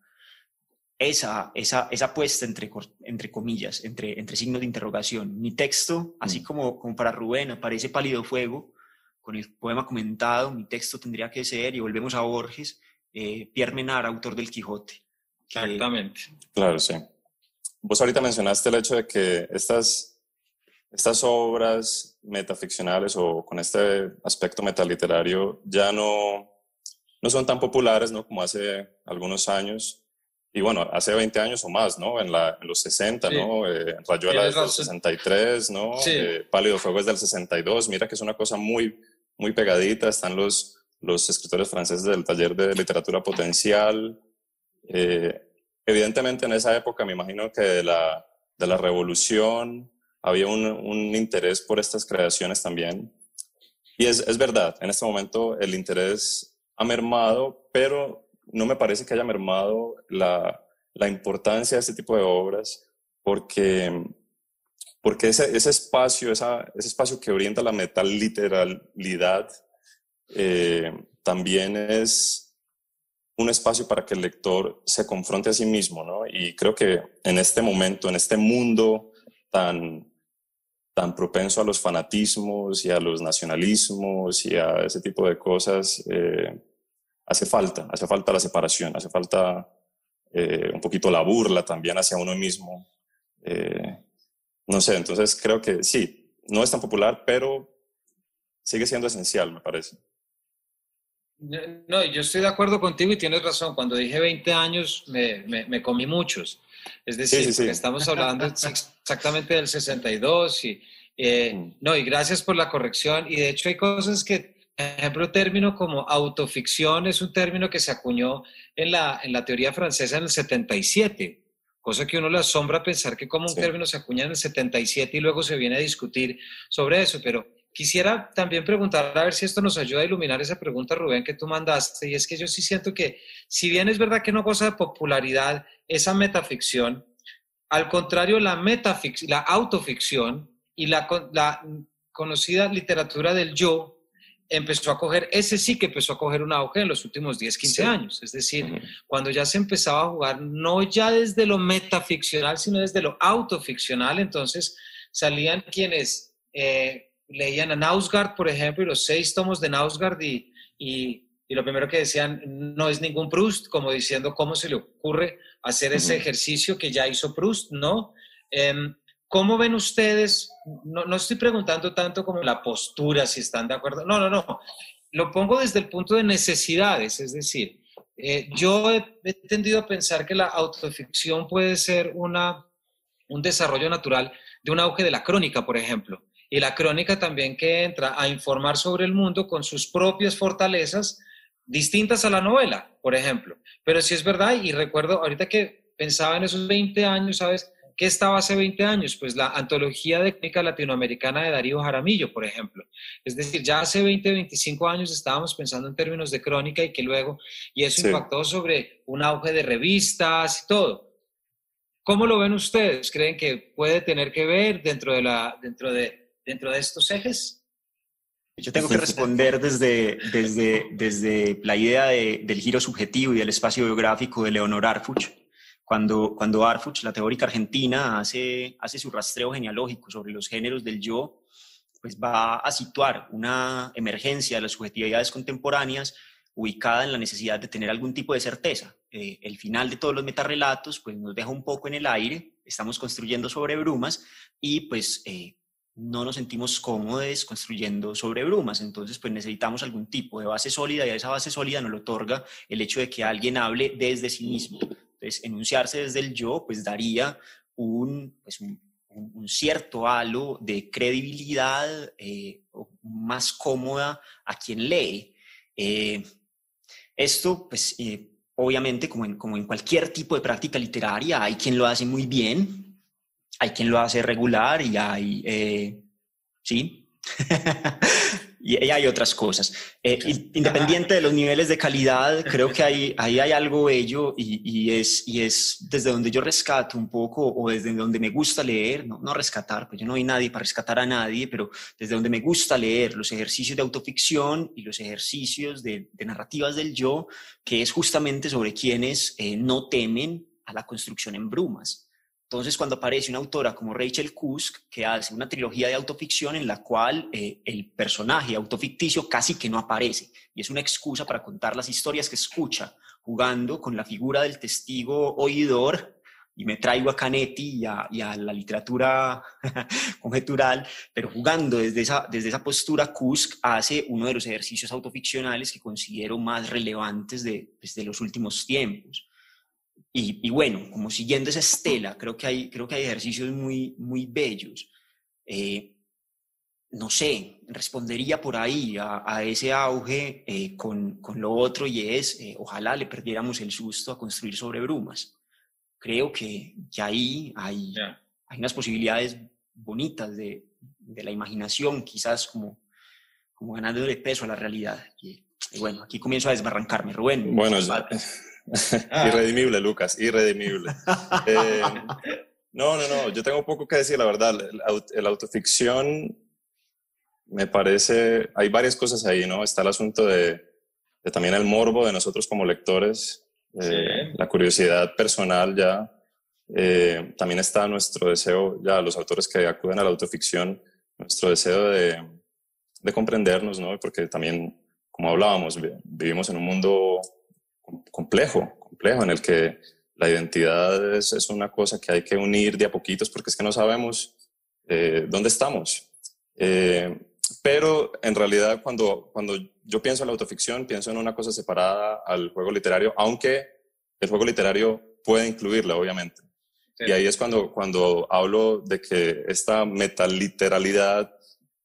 Esa, esa, esa puesta entre, entre comillas, entre, entre signos de interrogación. Mi texto, así mm. como, como para Rubén, aparece pálido fuego, con el poema comentado, mi texto tendría que ser, y volvemos a Borges, eh, Pierre Menard, autor del Quijote. Que, Exactamente. Claro, sí. Vos ahorita mencionaste el hecho de que estas estas obras metaficcionales o con este aspecto metaliterario ya no, no son tan populares ¿no? como hace algunos años. Y bueno, hace 20 años o más, ¿no? En, la, en los 60, sí. ¿no? Eh, Rayuela es del 63, ¿no? Sí. Eh, Pálido Fuego es del 62. Mira que es una cosa muy, muy pegadita. Están los, los escritores franceses del taller de literatura potencial. Eh, evidentemente en esa época me imagino que de la, de la revolución había un, un, interés por estas creaciones también. Y es, es, verdad, en este momento el interés ha mermado, pero no me parece que haya mermado la, la importancia de este tipo de obras, porque, porque ese, ese espacio, esa, ese espacio que orienta la metal-literalidad, eh, también es un espacio para que el lector se confronte a sí mismo, ¿no? Y creo que en este momento, en este mundo tan, tan propenso a los fanatismos y a los nacionalismos y a ese tipo de cosas, eh, hace falta, hace falta la separación, hace falta eh, un poquito la burla también hacia uno mismo. Eh, no sé, entonces creo que sí, no es tan popular, pero sigue siendo esencial, me parece. No, yo estoy de acuerdo contigo y tienes razón. Cuando dije 20 años, me, me, me comí muchos. Es decir, sí, sí, sí. estamos hablando exactamente del 62 y, eh, no, y gracias por la corrección. Y de hecho hay cosas que, por ejemplo, término como autoficción es un término que se acuñó en la, en la teoría francesa en el 77, cosa que uno le asombra pensar que como un término se acuña en el 77 y luego se viene a discutir sobre eso, pero quisiera también preguntar, a ver si esto nos ayuda a iluminar esa pregunta, Rubén, que tú mandaste, y es que yo sí siento que, si bien es verdad que no goza de popularidad esa metaficción, al contrario, la, metafic la autoficción y la, la conocida literatura del yo empezó a coger, ese sí que empezó a coger un auge en los últimos 10, 15 sí. años. Es decir, cuando ya se empezaba a jugar, no ya desde lo metaficcional, sino desde lo autoficcional, entonces salían quienes eh, leían a Nausgard, por ejemplo, y los seis tomos de Nausgard y, y, y, lo primero que decían no es ningún Proust, como diciendo cómo se le ocurre hacer ese ejercicio que ya hizo Proust, ¿no? Eh, ¿Cómo ven ustedes? No, no, estoy preguntando tanto como la postura, si están de acuerdo. No, no, no. Lo pongo desde el punto de necesidades, es decir, eh, yo he, he, tendido a pensar que la autoficción puede ser una, un desarrollo natural de un auge de la crónica, por ejemplo. Y la crónica también que entra a informar sobre el mundo con sus propias fortalezas distintas a la novela, por ejemplo. Pero sí es verdad, y recuerdo ahorita que pensaba en esos 20 años, ¿sabes? ¿Qué estaba hace 20 años? Pues la antología de crónica latinoamericana de Darío Jaramillo, por ejemplo. Es decir, ya hace 20, 25 años estábamos pensando en términos de crónica y que luego, y eso sí. impactó sobre un auge de revistas y todo. ¿Cómo lo ven ustedes? ¿Creen que puede tener que ver dentro de, la, dentro de, dentro de estos ejes? Yo tengo que responder desde, desde, desde la idea de, del giro subjetivo y del espacio biográfico de Leonor Arfuch cuando, cuando Arfuch, la teórica argentina, hace, hace su rastreo genealógico sobre los géneros del yo, pues va a situar una emergencia de las subjetividades contemporáneas ubicada en la necesidad de tener algún tipo de certeza. Eh, el final de todos los metarrelatos pues, nos deja un poco en el aire, estamos construyendo sobre brumas y pues eh, no nos sentimos cómodos construyendo sobre brumas, entonces pues necesitamos algún tipo de base sólida y esa base sólida nos lo otorga el hecho de que alguien hable desde sí mismo. Entonces, enunciarse desde el yo pues daría un, pues, un, cierto halo de credibilidad eh, más cómoda a quien lee. Eh, esto pues eh, obviamente como en, como en cualquier tipo de práctica literaria hay quien lo hace muy bien, hay quien lo hace regular y hay, eh, ¿sí? y, hay otras cosas. Eh, independiente de los niveles de calidad, creo que ahí, ahí hay algo bello y, y, es, y es desde donde yo rescato un poco o desde donde me gusta leer, no, no rescatar, pues yo no hay nadie para rescatar a nadie, pero desde donde me gusta leer los ejercicios de autoficción y los ejercicios de, de narrativas del yo, que es justamente sobre quienes eh, no temen a la construcción en brumas entonces, cuando aparece una autora como Rachel Kusk, que hace una trilogía de autoficción en la cual eh, el personaje autoficticio casi que no aparece, y es una excusa para contar las historias que escucha, jugando con la figura del testigo oidor, y me traigo a Canetti y a, la literatura conjetural, pero jugando desde esa, desde esa postura, Kusk hace uno de los ejercicios autoficcionales que considero más relevantes de, pues, los últimos tiempos y, bueno, como siguiendo esa estela, creo que hay, creo que hay ejercicios muy, muy bellos. Eh, no sé, respondería por ahí a, ese auge eh, con, con, lo otro y es, eh, ojalá le perdiéramos el susto a construir sobre brumas. Creo que, que ahí hay, hay unas posibilidades bonitas de, de, la imaginación, quizás como, como ganándole peso a la realidad. Y, y bueno, aquí comienzo a desbarrancarme, Rubén. Bueno, Ah. irredimible, Lucas, irredimible. Eh, no, no, no, yo tengo poco que decir, la verdad. El, autoficción me parece, hay varias cosas ahí, ¿no? Está el asunto de, también el morbo de nosotros como lectores, eh, la curiosidad personal ya. Eh, también está nuestro deseo, ya los autores que acuden a la autoficción, nuestro deseo de, de comprendernos, ¿no? Porque también, como hablábamos, vivimos en un mundo complejo, complejo, en el que la identidad es, es, una cosa que hay que unir de a poquitos porque es que no sabemos eh, dónde estamos. Eh, pero en realidad cuando, cuando yo pienso en la autoficción, pienso en una cosa separada al juego literario, aunque el juego literario puede incluirla, obviamente. Y ahí es cuando, cuando hablo de que esta metaliteralidad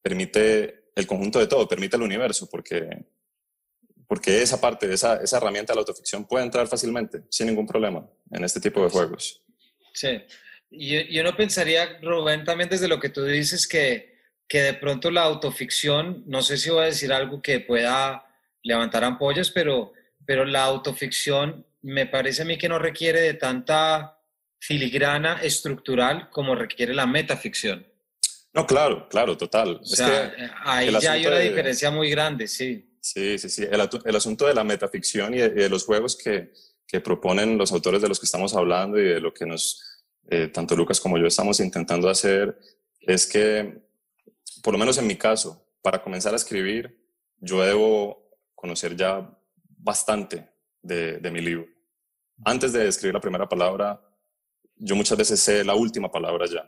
permite el conjunto de todo, permite el universo, porque porque esa parte, esa, esa herramienta de la autoficción puede entrar fácilmente, sin ningún problema, en este tipo de juegos. Sí. Y yo no pensaría, Rubén, también desde lo que tú dices, que, que de pronto la autoficción, no sé si voy a decir algo que pueda levantar ampollas, pero, pero la autoficción me parece a mí que no requiere de tanta filigrana estructural como requiere la metaficción. No, claro, claro, total. O sea, ahí ya hay una diferencia muy grande, sí. Sí, sí, sí. El, asunto de la metaficción y de, los juegos que, proponen los autores de los que estamos hablando y de lo que nos, eh, tanto Lucas como yo estamos intentando hacer, es que, por lo menos en mi caso, para comenzar a escribir, yo debo conocer ya bastante de, de mi libro. Antes de escribir la primera palabra, yo muchas veces sé la última palabra ya.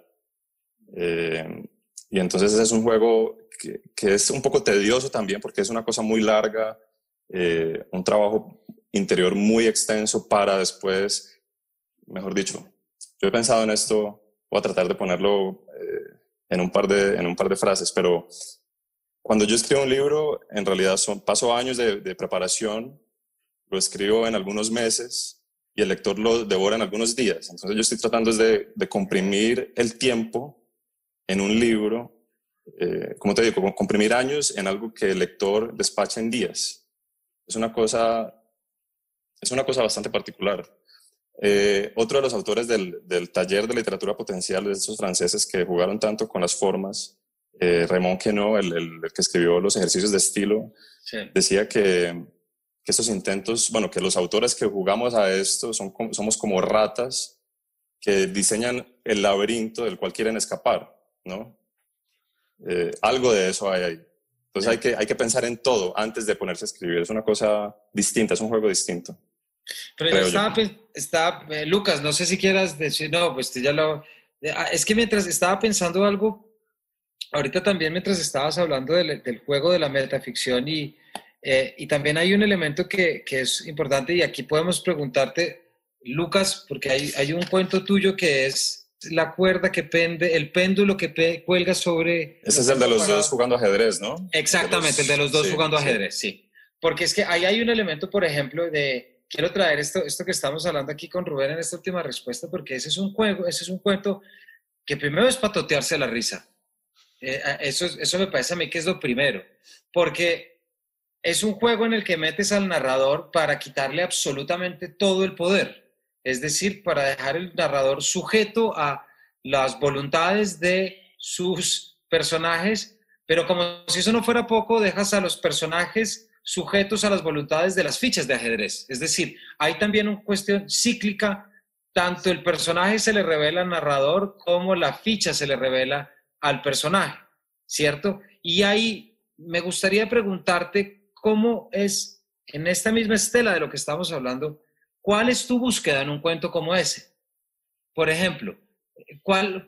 Eh, y entonces es un juego que, es un poco tedioso también porque es una cosa muy larga, eh, un trabajo interior muy extenso para después, mejor dicho, yo he pensado en esto, voy a tratar de ponerlo eh, en, un par de, en un par de frases, pero cuando yo escribo un libro, en realidad son, paso años de, preparación, lo escribo en algunos meses y el lector lo devora en algunos días. Entonces yo estoy tratando de, de comprimir el tiempo en un libro, eh, como te digo, comprimir años en algo que el lector despacha en días. Es una cosa, es una cosa bastante particular. Eh, otro de los autores del, del, taller de literatura potencial de esos franceses que jugaron tanto con las formas, eh, Raymond Queneau, el, el, que escribió los ejercicios de estilo, decía que, que, estos intentos, bueno, que los autores que jugamos a esto son, somos como ratas que diseñan el laberinto del cual quieren escapar. ¿No? Eh, algo de eso hay ahí. Entonces hay que, hay que pensar en todo antes de ponerse a escribir. Es una cosa distinta, es un juego distinto. Pero yo estaba, estaba eh, Lucas, no sé si quieras decir, no, pues ya lo... Ah, es que mientras estaba pensando algo, ahorita también mientras estabas hablando del, del juego de la metaficción y, eh, y también hay un elemento que, que, es importante y aquí podemos preguntarte, Lucas, porque hay, hay un cuento tuyo que es la cuerda que pende, el péndulo que cuelga sobre... Ese es el de los dos jugando ajedrez, ¿no? Exactamente, el de los dos jugando ajedrez, sí. Porque es que ahí hay un elemento, por ejemplo, de quiero traer esto, esto que estamos hablando aquí con Rubén en esta última respuesta, porque ese es un juego, ese es un cuento que primero es patotearse la risa. Eh, eso, eso me parece a mí que es lo primero, porque es un juego en el que metes al narrador para quitarle absolutamente todo el poder, es decir, para dejar el narrador sujeto a las voluntades de sus personajes, pero como si eso no fuera poco, dejas a los personajes sujetos a las voluntades de las fichas de ajedrez. Es decir, hay también una cuestión cíclica, tanto el personaje se le revela al narrador como la ficha se le revela al personaje, ¿cierto? Y ahí me gustaría preguntarte cómo es, en esta misma estela de lo que estamos hablando, ¿cuál es tu búsqueda en un cuento como ese? Por ejemplo, ¿cuál,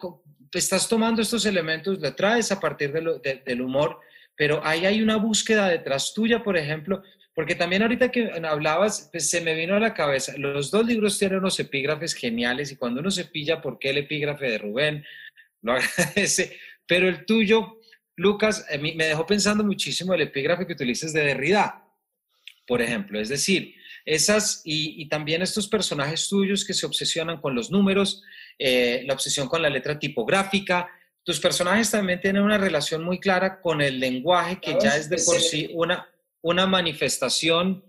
estás tomando estos elementos, le traes a partir del humor, pero ahí hay una búsqueda detrás tuya, por ejemplo, porque también ahorita que hablabas, pues se me vino a la cabeza, los dos libros tienen unos epígrafes geniales y cuando uno se pilla por qué el epígrafe de Rubén, lo agradece, pero el tuyo, Lucas, me dejó pensando muchísimo el epígrafe que utilizas de Derrida, por ejemplo, es decir, esas y, también estos personajes tuyos que se obsesionan con los números, eh, la obsesión con la letra tipográfica, tus personajes también tienen una relación muy clara con el lenguaje que ya es de por sí una, una manifestación,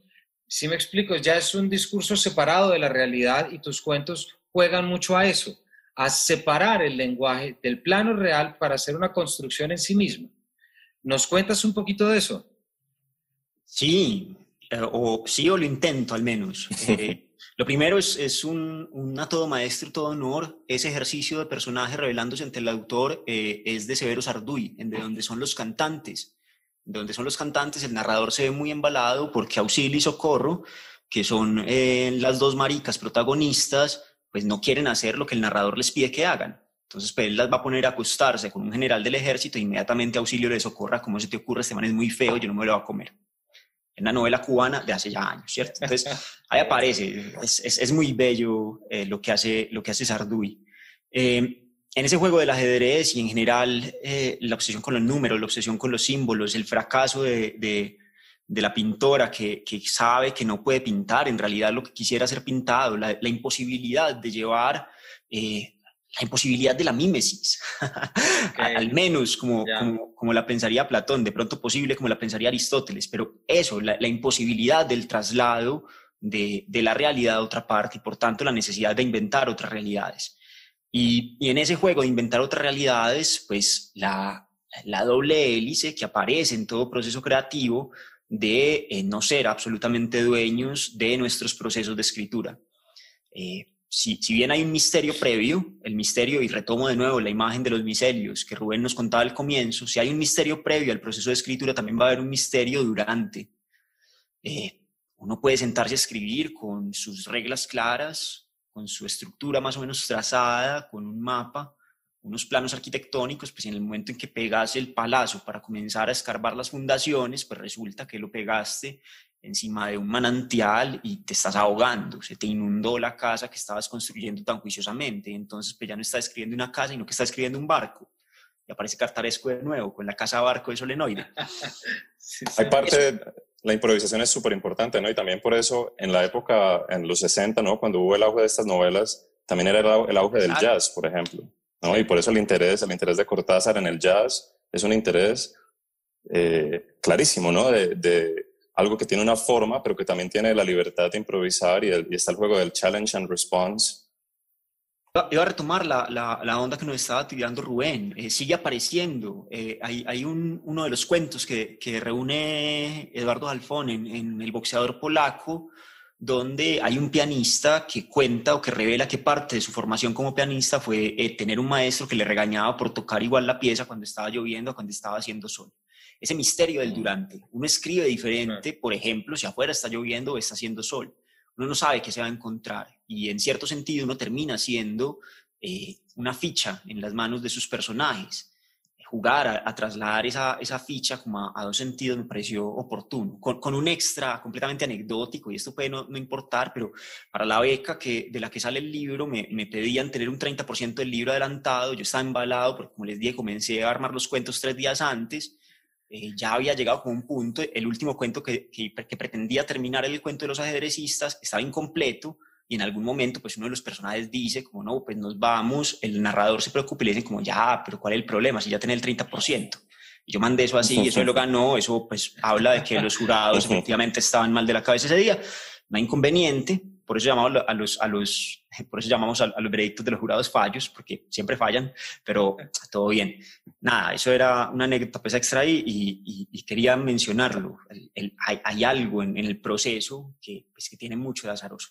si me explico, ya es un discurso separado de la realidad y tus cuentos juegan mucho a eso, a separar el lenguaje del plano real para hacer una construcción en sí mismo. ¿Nos cuentas un poquito de eso? Sí, eh, o sí o lo intento al menos. Eh, lo primero es, es un, un, todo maestro, todo honor. Ese ejercicio de personaje revelándose ante el autor eh, es de Severo Sarduy, en de donde son los cantantes. De donde son los cantantes, el narrador se ve muy embalado porque Auxilio y Socorro, que son las dos maricas protagonistas, pues no quieren hacer lo que el narrador les pide que hagan. Entonces, pues él las va a poner a acostarse con un general del ejército e inmediatamente Auxilio le socorra, ¿cómo se te ocurre? Este man es muy feo, yo no me lo voy a comer una novela cubana de hace ya años, ¿cierto? Entonces, ahí aparece, es, es, es muy bello eh, lo, que hace, lo que hace Sarduy. Eh, en ese juego del ajedrez y en general eh, la obsesión con los números, la obsesión con los símbolos, el fracaso de, de, de la pintora que, que, sabe que no puede pintar, en realidad lo que quisiera ser pintado, la, la imposibilidad de llevar la imposibilidad de la mímesis, al menos como, como, como, la pensaría Platón, de pronto posible como la pensaría Aristóteles, pero eso, la, la imposibilidad del traslado de, de, la realidad a otra parte y por tanto la necesidad de inventar otras realidades. Y, y en ese juego de inventar otras realidades, pues la, la, doble hélice que aparece en todo proceso creativo de eh, no ser absolutamente dueños de nuestros procesos de escritura. Eh, si, bien hay un misterio previo, el misterio, y retomo de nuevo la imagen de los misterios que Rubén nos contaba al comienzo, si hay un misterio previo al proceso de escritura, también va a haber un misterio durante. Eh, uno puede sentarse a escribir con sus reglas claras, con su estructura más o menos trazada, con un mapa, unos planos arquitectónicos, pues en el momento en que pegas el palazo para comenzar a escarbar las fundaciones, pues resulta que lo pegaste encima de un manantial y te estás ahogando, se te inundó la casa que estabas construyendo tan juiciosamente, entonces pues ya no estás escribiendo una casa, sino que estás escribiendo un barco. Y aparece Cartaresco de nuevo, con la casa barco de solenoide. Hay parte, la improvisación es súper importante, ¿no? Y también por eso, en la época, en los 60, ¿no? Cuando hubo el auge de estas novelas, también era el auge del jazz, por ejemplo, ¿no? Y por eso el interés, el interés de Cortázar en el jazz es un interés eh, clarísimo, ¿no? de, algo que tiene una forma, pero que también tiene la libertad de improvisar y, está el juego del challenge and response. Iba a retomar la, la, onda que nos estaba tirando Rubén. Eh, sigue apareciendo. Eh, hay, hay un, uno de los cuentos que, que reúne Eduardo Alfón en, en, El boxeador polaco, donde hay un pianista que cuenta o que revela que parte de su formación como pianista fue eh, tener un maestro que le regañaba por tocar igual la pieza cuando estaba lloviendo, cuando estaba haciendo sol. Ese misterio del durante. Uno escribe diferente, por ejemplo, si afuera está lloviendo o está haciendo sol. Uno no sabe qué se va a encontrar. Y en cierto sentido uno termina siendo eh, una ficha en las manos de sus personajes. Jugar a, trasladar esa, esa, ficha como a, dos sentidos me pareció oportuno, con, con, un extra completamente anecdótico, y esto puede no, no, importar, pero para la beca que, de la que sale el libro me, me pedían tener un 30% del libro adelantado, yo estaba embalado, porque como les dije, comencé a armar los cuentos tres días antes, eh, ya había llegado con un punto, el último cuento que, que, que pretendía terminar el cuento de los ajedrecistas estaba incompleto, y en algún momento pues uno de los personajes dice como no, pues nos vamos, el narrador se preocupa y le dicen como ya, pero ¿cuál es el problema? Si ya tiene el 30%. Y yo mandé eso así y eso lo ganó, eso pues habla de que los jurados efectivamente estaban mal de la cabeza ese día, no hay inconveniente, por eso llamamos a los, a los, por eso llamamos a, los veredictos de los jurados fallos, porque siempre fallan, pero todo bien. Nada, eso era una anécdota pues extra y, y, quería mencionarlo. hay, hay, algo en, en, el proceso que, pues, que tiene mucho de azaroso.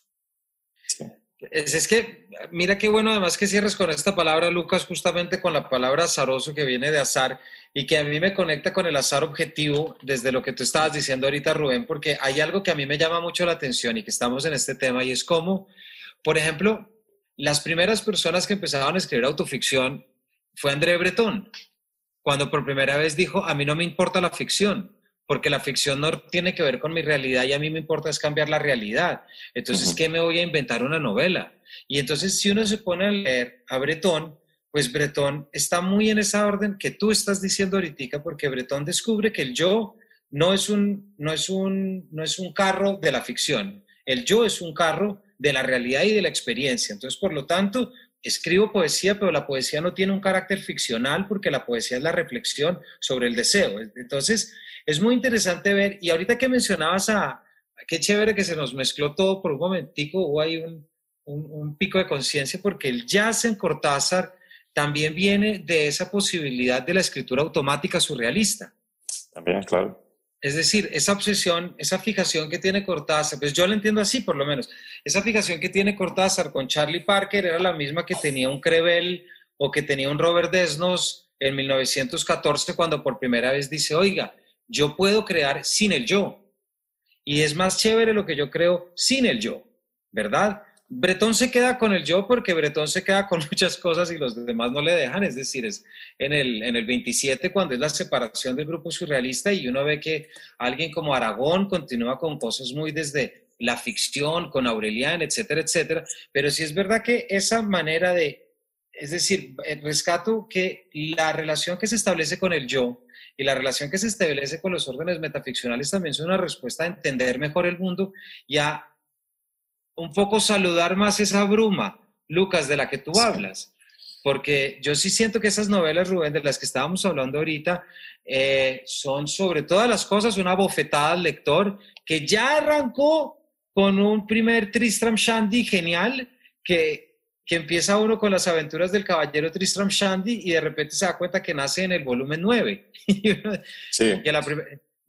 Es, que, mira qué bueno además que cierres con esta palabra, Lucas, justamente con la palabra azaroso que viene de azar y que a mí me conecta con el azar objetivo desde lo que tú estabas diciendo ahorita, Rubén, porque hay algo que a mí me llama mucho la atención y que estamos en este tema y es como, por ejemplo, las primeras personas que empezaban a escribir autoficción fue André Breton, cuando por primera vez dijo, a mí no me importa la ficción, porque la ficción no tiene que ver con mi realidad y a mí me importa es cambiar la realidad. Entonces, ¿qué me voy a inventar una novela? Y entonces, si uno se pone a leer a Bretón, pues Bretón está muy en esa orden que tú estás diciendo ahorita, porque Bretón descubre que el yo no es un, no es un, no es un carro de la ficción, el yo es un carro de la realidad y de la experiencia. Entonces, por lo tanto, escribo poesía, pero la poesía no tiene un carácter ficcional porque la poesía es la reflexión sobre el deseo. Entonces, es muy interesante ver, y ahorita que mencionabas a, qué chévere que se nos mezcló todo por un momentico, o hay un, un, pico de conciencia, porque el jazz en Cortázar también viene de esa posibilidad de la escritura automática surrealista. También, claro. Es decir, esa obsesión, esa fijación que tiene Cortázar, pues yo lo entiendo así por lo menos, esa fijación que tiene Cortázar con Charlie Parker era la misma que tenía un Crevel o que tenía un Robert Desnos en 1914 cuando por primera vez dice, oiga, yo puedo crear sin el yo. Y es más chévere lo que yo creo sin el yo, ¿verdad? Bretón se queda con el yo porque Bretón se queda con muchas cosas y los demás no le dejan. Es decir, es en el, en el 27 cuando es la separación del grupo surrealista y uno ve que alguien como Aragón continúa con cosas muy desde la ficción, con Aurelian, etcétera, etcétera. Pero sí es verdad que esa manera de, es decir, rescato que la relación que se establece con el yo y la relación que se establece con los órdenes metaficcionales también es una respuesta a entender mejor el mundo y a un poco saludar más esa bruma, Lucas, de la que tú hablas. Porque yo sí siento que esas novelas, Rubén, de las que estábamos hablando ahorita, eh, son sobre todas las cosas una bofetada al lector que ya arrancó con un primer Tristram Shandy genial que que empieza uno con las aventuras del caballero Tristram Shandy y de repente se da cuenta que nace en el volumen 9. sí.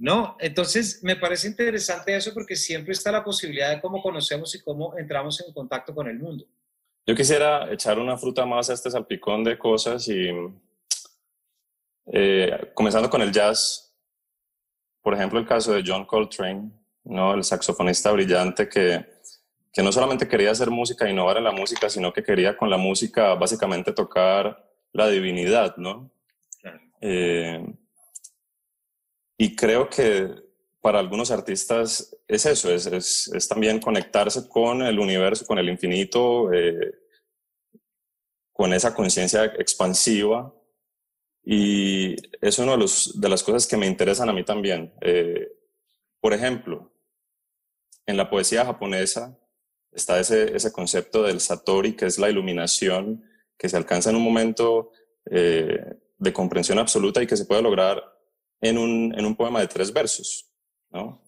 No, entonces me parece interesante eso porque siempre está la posibilidad de cómo conocemos y cómo entramos en contacto con el mundo. Yo quisiera echar una fruta más a este salpicón de cosas y eh, comenzando con el jazz, por ejemplo el caso de John Coltrane, ¿no? el saxofonista brillante que que no solamente quería hacer música, innovar en la música, sino que quería con la música básicamente tocar la divinidad, ¿no? Eh, y creo que para algunos artistas es eso, es, es, también conectarse con el universo, con el infinito, eh, con esa conciencia expansiva. Y es una de, los, de, las cosas que me interesan a mí también. Eh, por ejemplo, en la poesía japonesa, está ese, ese concepto del satori, que es la iluminación que se alcanza en un momento eh, de comprensión absoluta y que se puede lograr en un, en un poema de tres versos. ¿no?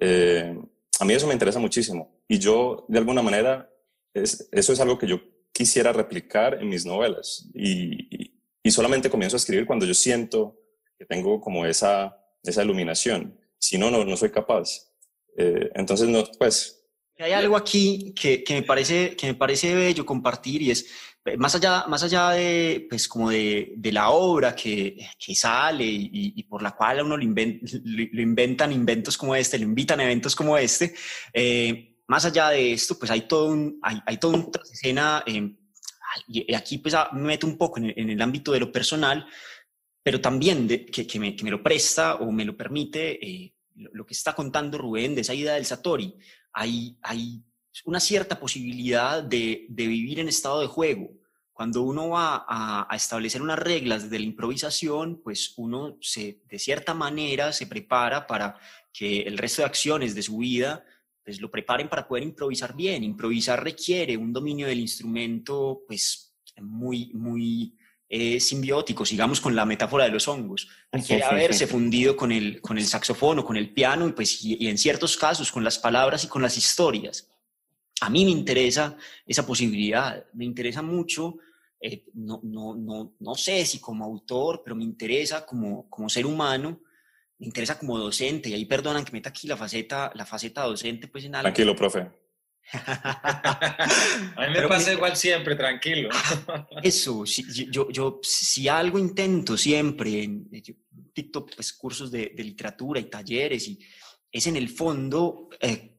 Eh, a mí eso me interesa muchísimo y yo, de alguna manera, es, eso es algo que yo quisiera replicar en mis novelas y, y, solamente comienzo a escribir cuando yo siento que tengo como esa, esa iluminación. Si no, no, no soy capaz. Eh, entonces, no, pues, Hay algo aquí que, que, me parece, que me parece bello compartir y es, más allá, más allá de, pues, como de, de la obra que, que sale y, por la cual a uno lo, lo, inventan inventos como este, lo invitan a eventos como este, eh, más allá de esto, pues hay todo un, hay, hay toda una escena, eh, y aquí pues me meto un poco en el, en el ámbito de lo personal, pero también de, que, que, me, que, me, lo presta o me lo permite eh, lo, lo, que está contando Rubén de esa idea del Satori. Hay, hay una cierta posibilidad de, de, vivir en estado de juego. Cuando uno va a, a, establecer unas reglas de la improvisación, pues uno se, de cierta manera se prepara para que el resto de acciones de su vida pues lo preparen para poder improvisar bien. Improvisar requiere un dominio del instrumento pues muy, muy, eh, simbiótico, sigamos con la metáfora de los hongos. Quiere haberse fundido con el, con el saxofón o con el piano y, pues, y, en ciertos casos con las palabras y con las historias. A mí me interesa esa posibilidad, me interesa mucho, eh, no, no, no, no sé si como autor, pero me interesa como, como ser humano, me interesa como docente, y ahí perdonan que meta aquí la faceta, la faceta docente, pues en algo. Tranquilo, profe. a mí me pasa igual siempre, tranquilo. Eso, si, yo, yo, si algo intento siempre, en TikTok, pues cursos de, de, literatura y talleres, y es en el fondo eh,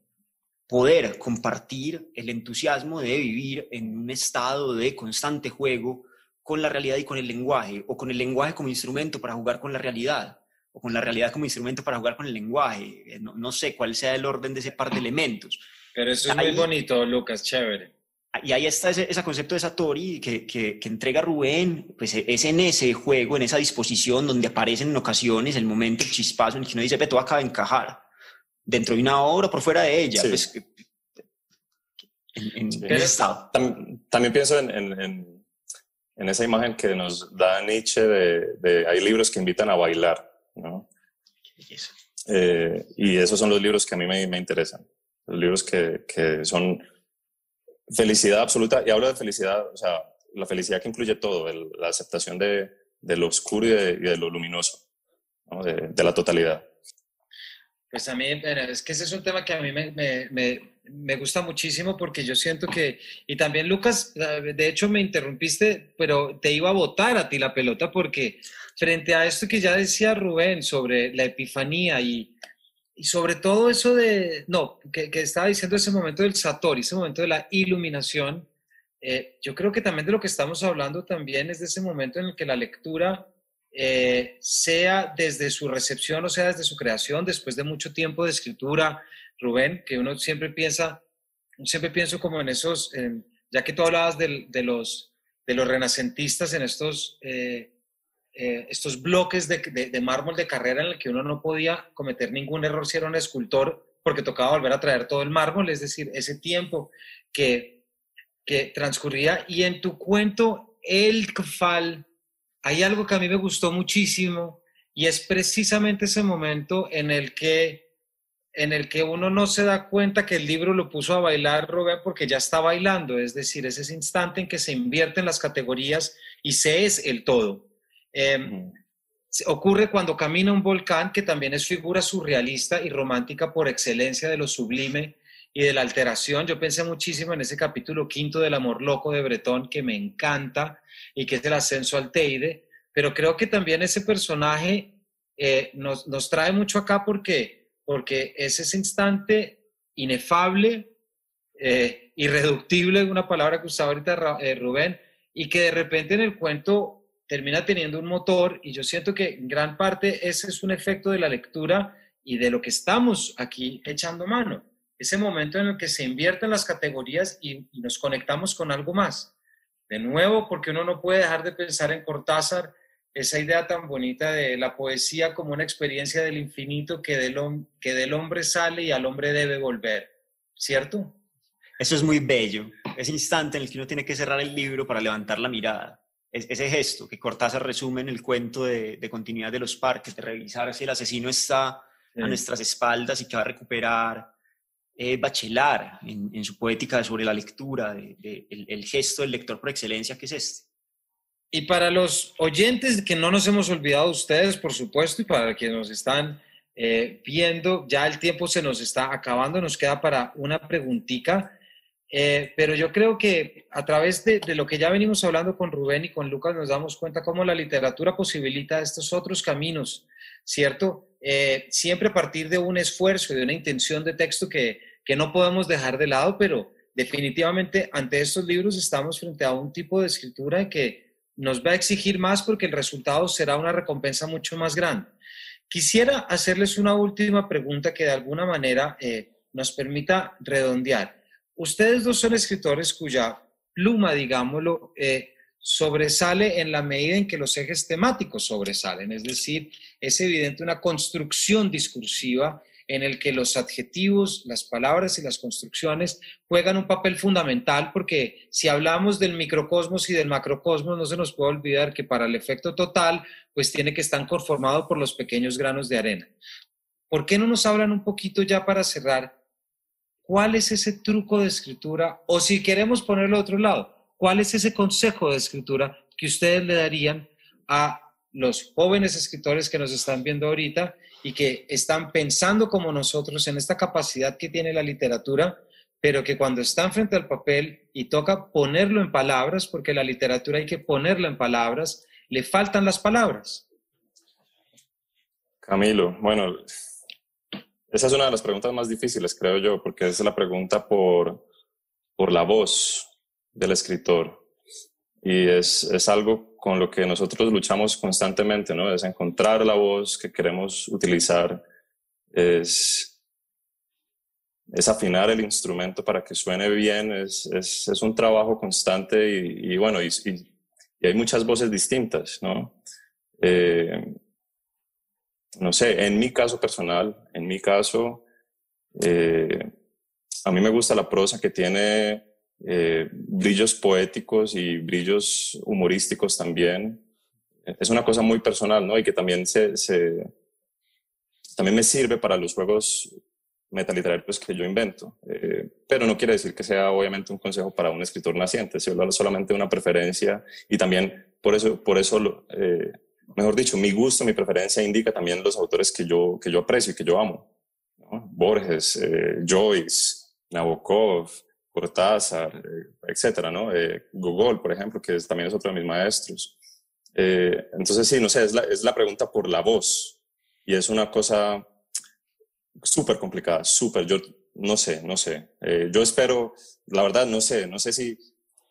poder compartir el entusiasmo de vivir en un estado de constante juego con la realidad y con el lenguaje, o con el lenguaje como instrumento para jugar con la realidad, o con la realidad como instrumento para jugar con el lenguaje. No, no sé cuál sea el orden de ese par de elementos pero eso es muy bonito, Lucas, chévere. Y ahí está ese, ese concepto de Satori que, que, que, entrega Rubén, pues e, es en ese juego, en esa disposición donde aparecen en ocasiones el momento, el chispazo en el que uno dice, todo acaba de encajar, dentro de una obra por fuera de ella. Pues, en, en, sí. estado. También, pienso en, en, en, esa imagen que nos da Nietzsche de, de, hay libros que invitan a bailar, ¿no? Eh, y esos son los libros que a mí me, me interesan los libros que, que, son felicidad absoluta, y hablo de felicidad, o sea, la felicidad que incluye todo, el, la aceptación de, de, lo oscuro y de, y de lo luminoso, ¿no? de, de, la totalidad. Pues a mí, es que ese es un tema que a mí me, me, me, gusta muchísimo porque yo siento que, y también Lucas, de hecho me interrumpiste, pero te iba a botar a ti la pelota porque frente a esto que ya decía Rubén sobre la epifanía y y sobre todo eso de, no, que, que, estaba diciendo ese momento del Satori, ese momento de la iluminación, eh, yo creo que también de lo que estamos hablando también es de ese momento en el que la lectura, eh, sea desde su recepción o sea desde su creación, después de mucho tiempo de escritura, Rubén, que uno siempre piensa, siempre pienso como en esos, ya que tú hablabas de, los, de los renacentistas en estos... Eh, eh, estos bloques de, mármol de carrera en el que uno no podía cometer ningún error si era un escultor, porque tocaba volver a traer todo el mármol, es decir, ese tiempo que, que transcurría. Y en tu cuento, El Kfal, hay algo que a mí me gustó muchísimo y es precisamente ese momento en el que en el que uno no se da cuenta que el libro lo puso a bailar Robert porque ya está bailando, es decir, es ese instante en que se invierten las categorías y se es el todo. Eh, ocurre cuando camina un volcán, que también es figura surrealista y romántica por excelencia de lo sublime y de la alteración. Yo pensé muchísimo en ese capítulo quinto del amor loco de Bretón, que me encanta y que es el ascenso al Teide, pero creo que también ese personaje eh, nos, nos, trae mucho acá porque, porque es ese instante inefable, eh, irreductible, una palabra que usaba ahorita eh, Rubén, y que de repente en el cuento termina teniendo un motor y yo siento que en gran parte ese es un efecto de la lectura y de lo que estamos aquí echando mano. Ese momento en el que se invierten las categorías y, y nos conectamos con algo más. De nuevo, porque uno no puede dejar de pensar en Cortázar, esa idea tan bonita de la poesía como una experiencia del infinito que del, que del hombre sale y al hombre debe volver, ¿cierto? Eso es muy bello, ese instante en el que uno tiene que cerrar el libro para levantar la mirada ese gesto que Cortázar resume en el cuento de, de, continuidad de los parques, de revisar si el asesino está a nuestras espaldas y que va a recuperar eh, Bachelar en, en, su poética sobre la lectura, de, de, el, el, gesto del lector por excelencia que es este. Y para los oyentes que no nos hemos olvidado ustedes, por supuesto, y para quienes nos están eh, viendo, ya el tiempo se nos está acabando, nos queda para una preguntita, eh, pero yo creo que a través de, lo que ya venimos hablando con Rubén y con Lucas nos damos cuenta cómo la literatura posibilita estos otros caminos, ¿cierto? Eh, siempre a partir de un esfuerzo, de una intención de texto que, que no podemos dejar de lado, pero definitivamente ante estos libros estamos frente a un tipo de escritura que nos va a exigir más porque el resultado será una recompensa mucho más grande. Quisiera hacerles una última pregunta que de alguna manera eh, nos permita redondear. Ustedes dos son escritores cuya pluma, digámoslo, eh, sobresale en la medida en que los ejes temáticos sobresalen, es decir, es evidente una construcción discursiva en el que los adjetivos, las palabras y las construcciones juegan un papel fundamental porque si hablamos del microcosmos y del macrocosmos, no se nos puede olvidar que para el efecto total, pues tiene que estar conformado por los pequeños granos de arena. ¿Por qué no nos hablan un poquito ya para cerrar? ¿Cuál es ese truco de escritura? O si queremos ponerlo a otro lado, ¿cuál es ese consejo de escritura que ustedes le darían a los jóvenes escritores que nos están viendo ahorita y que están pensando como nosotros en esta capacidad que tiene la literatura, pero que cuando están frente al papel y toca ponerlo en palabras, porque la literatura hay que ponerla en palabras, le faltan las palabras. Camilo, bueno, esa es una de las preguntas más difíciles, creo yo, porque es la pregunta por, por la voz del escritor. Y es, es algo con lo que nosotros luchamos constantemente, ¿no? Es encontrar la voz que queremos utilizar, es, es afinar el instrumento para que suene bien, es, es, es un trabajo constante y, bueno, y, y, hay muchas voces distintas, ¿no? Eh, no sé, en mi caso personal, en mi caso, eh, a mí me gusta la prosa que tiene eh, brillos poéticos y brillos humorísticos también. Es una cosa muy personal, ¿no? Y que también, se, también me sirve para los juegos metaliterarios que yo invento. Eh, pero no quiere decir que sea obviamente un consejo para un escritor naciente, sino solamente una preferencia y también por eso, por eso eh, mejor dicho, mi gusto, mi preferencia indica también los autores que yo, que yo aprecio y que yo amo. Borges, Joyce, Nabokov, Cortázar, eh, etcétera, ¿no? Eh, Google, por ejemplo, que también es otro de mis maestros. Eh, entonces, sí, no sé, es la, es la pregunta por la voz y es una cosa súper complicada, súper, yo no sé, no sé. yo espero, la verdad, no sé, no sé si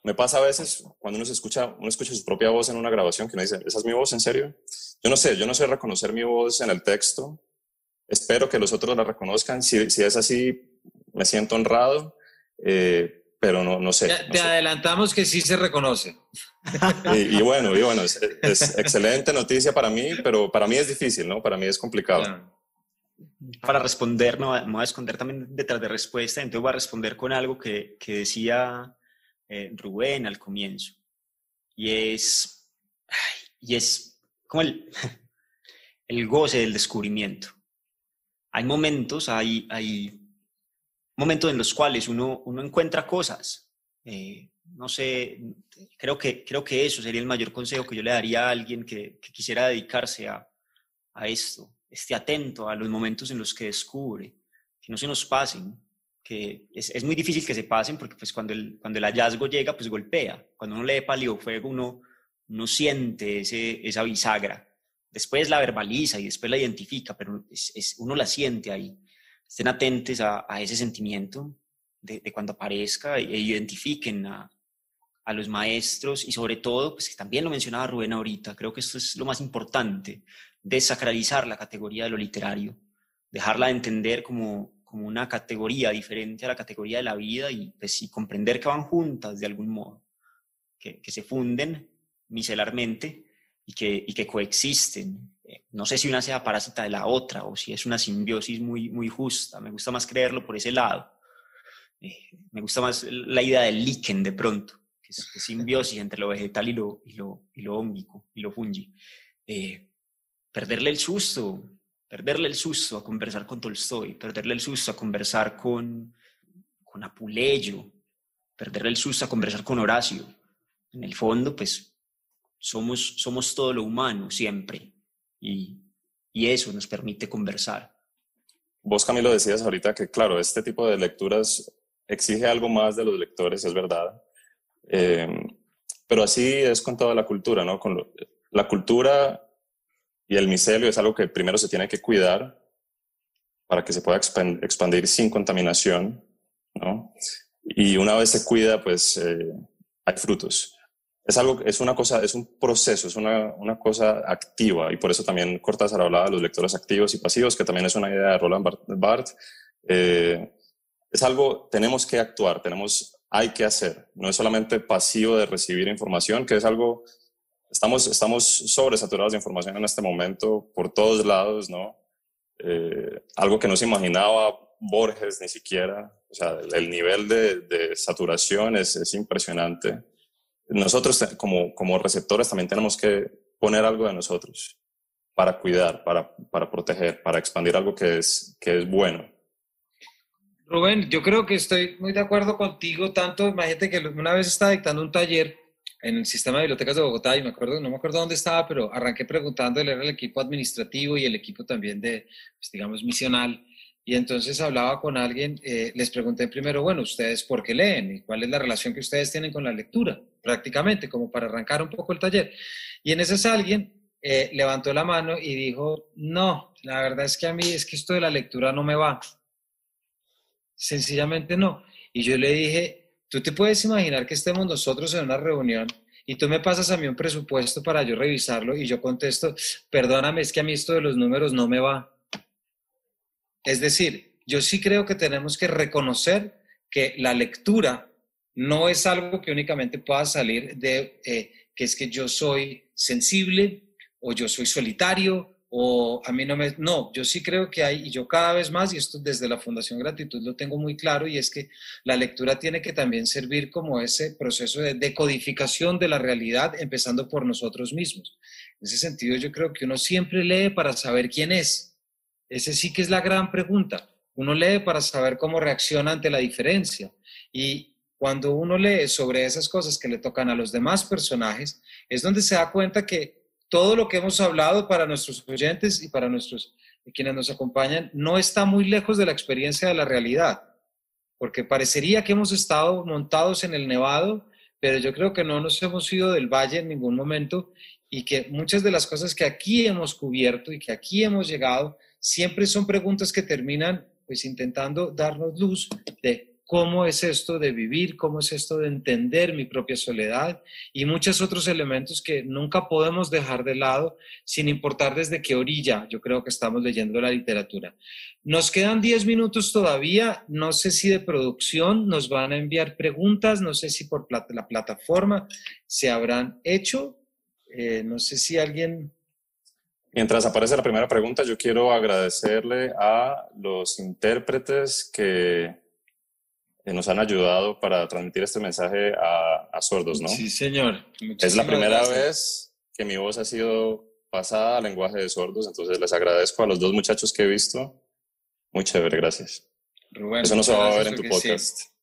me pasa a veces cuando uno se escucha, uno escucha su propia voz en una grabación que uno dice, ¿esa es mi voz en serio? Yo no sé, yo no sé reconocer mi voz en el texto. Espero que los otros la reconozcan. Si, si es así, me siento honrado eh, pero no, no sé. te adelantamos que sí se reconoce. Y, bueno, y bueno es, excelente noticia para mí, pero para mí es difícil, ¿no? Para mí es complicado. Para responder, me voy a esconder también detrás de respuesta, entonces voy a responder con algo que, que decía eh, Rubén al comienzo. Y es, y es como el, el goce del descubrimiento. Hay momentos, hay, hay momentos en los cuales uno, uno encuentra cosas. Eh, no sé, creo que, creo que eso sería el mayor consejo que yo le daría a alguien que, quisiera dedicarse a, a, esto. Esté atento a los momentos en los que descubre, que no se nos pasen, que es, es muy difícil que se pasen porque pues cuando el, cuando el hallazgo llega, pues golpea. Cuando uno lee Palio Fuego, uno, uno siente ese, esa bisagra. Después la verbaliza y después la identifica, pero es, uno la siente ahí estén atentos a, ese sentimiento de, cuando aparezca e identifiquen a, los maestros y sobre todo, pues que también lo mencionaba Rubén ahorita, creo que esto es lo más importante, desacralizar la categoría de lo literario, dejarla de entender como, como una categoría diferente a la categoría de la vida y, pues, comprender que van juntas de algún modo, que, que se funden micelarmente y que, y que coexisten no sé si una sea parásita de la otra o si es una simbiosis muy, muy justa. Me gusta más creerlo por ese lado. Eh, me gusta más la idea del líquen de pronto, que es, simbiosis entre lo vegetal y lo, y lo, y lo y lo fungi. Eh, perderle el susto, perderle el susto a conversar con Tolstoy, perderle el susto a conversar con, con Apuleyo, perderle el susto a conversar con Horacio. En el fondo, pues somos, somos todo lo humano siempre y, eso nos permite conversar. vos Camilo decías ahorita que, claro, este tipo de lecturas exige algo más de los lectores, es verdad. Eh, pero así es con toda la cultura, ¿no? Con la cultura y el micelio es algo que primero se tiene que cuidar para que se pueda expandir sin contaminación, ¿no? Y una vez se cuida, pues eh, hay frutos. Es algo, es una cosa, es un proceso, es una, una cosa activa y por eso también Cortázar hablaba de los lectores activos y pasivos, que también es una idea de Roland Barthes. Eh, es algo, tenemos que actuar, tenemos, hay que hacer. No es solamente pasivo de recibir información, que es algo, estamos, estamos sobresaturados de información en este momento por todos lados, ¿no? Eh, algo que no se imaginaba Borges ni siquiera. O sea, el nivel de, de saturación es, es, impresionante. Nosotros como, como receptores también tenemos que poner algo de nosotros para cuidar, para, para proteger, para expandir algo que es, que es bueno. Rubén, yo creo que estoy muy de acuerdo contigo, tanto, imagínate que una vez estaba dictando un taller en el sistema de bibliotecas de Bogotá y me acuerdo, no me acuerdo dónde estaba, pero arranqué preguntándole al equipo administrativo y el equipo también de, pues, digamos, misional. Y entonces hablaba con alguien, eh, les pregunté primero, bueno, ¿ustedes por qué leen? ¿Y cuál es la relación que ustedes tienen con la lectura? Prácticamente, como para arrancar un poco el taller. Y en ese alguien eh, levantó la mano y dijo, no, la verdad es que a mí es que esto de la lectura no me va. Sencillamente no. Y yo le dije, Tú te puedes imaginar que estemos nosotros en una reunión y tú me pasas a mí un presupuesto para yo revisarlo y yo contesto, perdóname, es que a mí esto de los números no me va. Es decir, yo sí creo que tenemos que reconocer que la lectura no es algo que únicamente pueda salir de eh, que es que yo soy sensible o yo soy solitario o a mí no me... No, yo sí creo que hay, y yo cada vez más, y esto desde la Fundación Gratitud lo tengo muy claro, y es que la lectura tiene que también servir como ese proceso de decodificación de la realidad, empezando por nosotros mismos. En ese sentido, yo creo que uno siempre lee para saber quién es. Ese sí que es la gran pregunta. Uno lee para saber cómo reacciona ante la diferencia. Y cuando uno lee sobre esas cosas que le tocan a los demás personajes, es donde se da cuenta que todo lo que hemos hablado para nuestros oyentes y para nuestros quienes nos acompañan no está muy lejos de la experiencia de la realidad, porque parecería que hemos estado montados en el nevado, pero yo creo que no nos hemos ido del valle en ningún momento y que muchas de las cosas que aquí hemos cubierto y que aquí hemos llegado siempre son preguntas que terminan pues intentando darnos luz de cómo es esto de vivir, cómo es esto de entender mi propia soledad y muchos otros elementos que nunca podemos dejar de lado sin importar desde qué orilla yo creo que estamos leyendo la literatura. Nos quedan 10 minutos todavía, no sé si de producción nos van a enviar preguntas, no sé si por la plataforma se habrán hecho, eh, no sé si alguien... Mientras aparece la primera pregunta, yo quiero agradecerle a los intérpretes que nos han ayudado para transmitir este mensaje a, sordos, ¿no? Sí, señor. es la primera vez que mi voz ha sido pasada al lenguaje de sordos, entonces les agradezco a los dos muchachos que he visto. Muy chévere, gracias. Eso no se va a ver en tu podcast.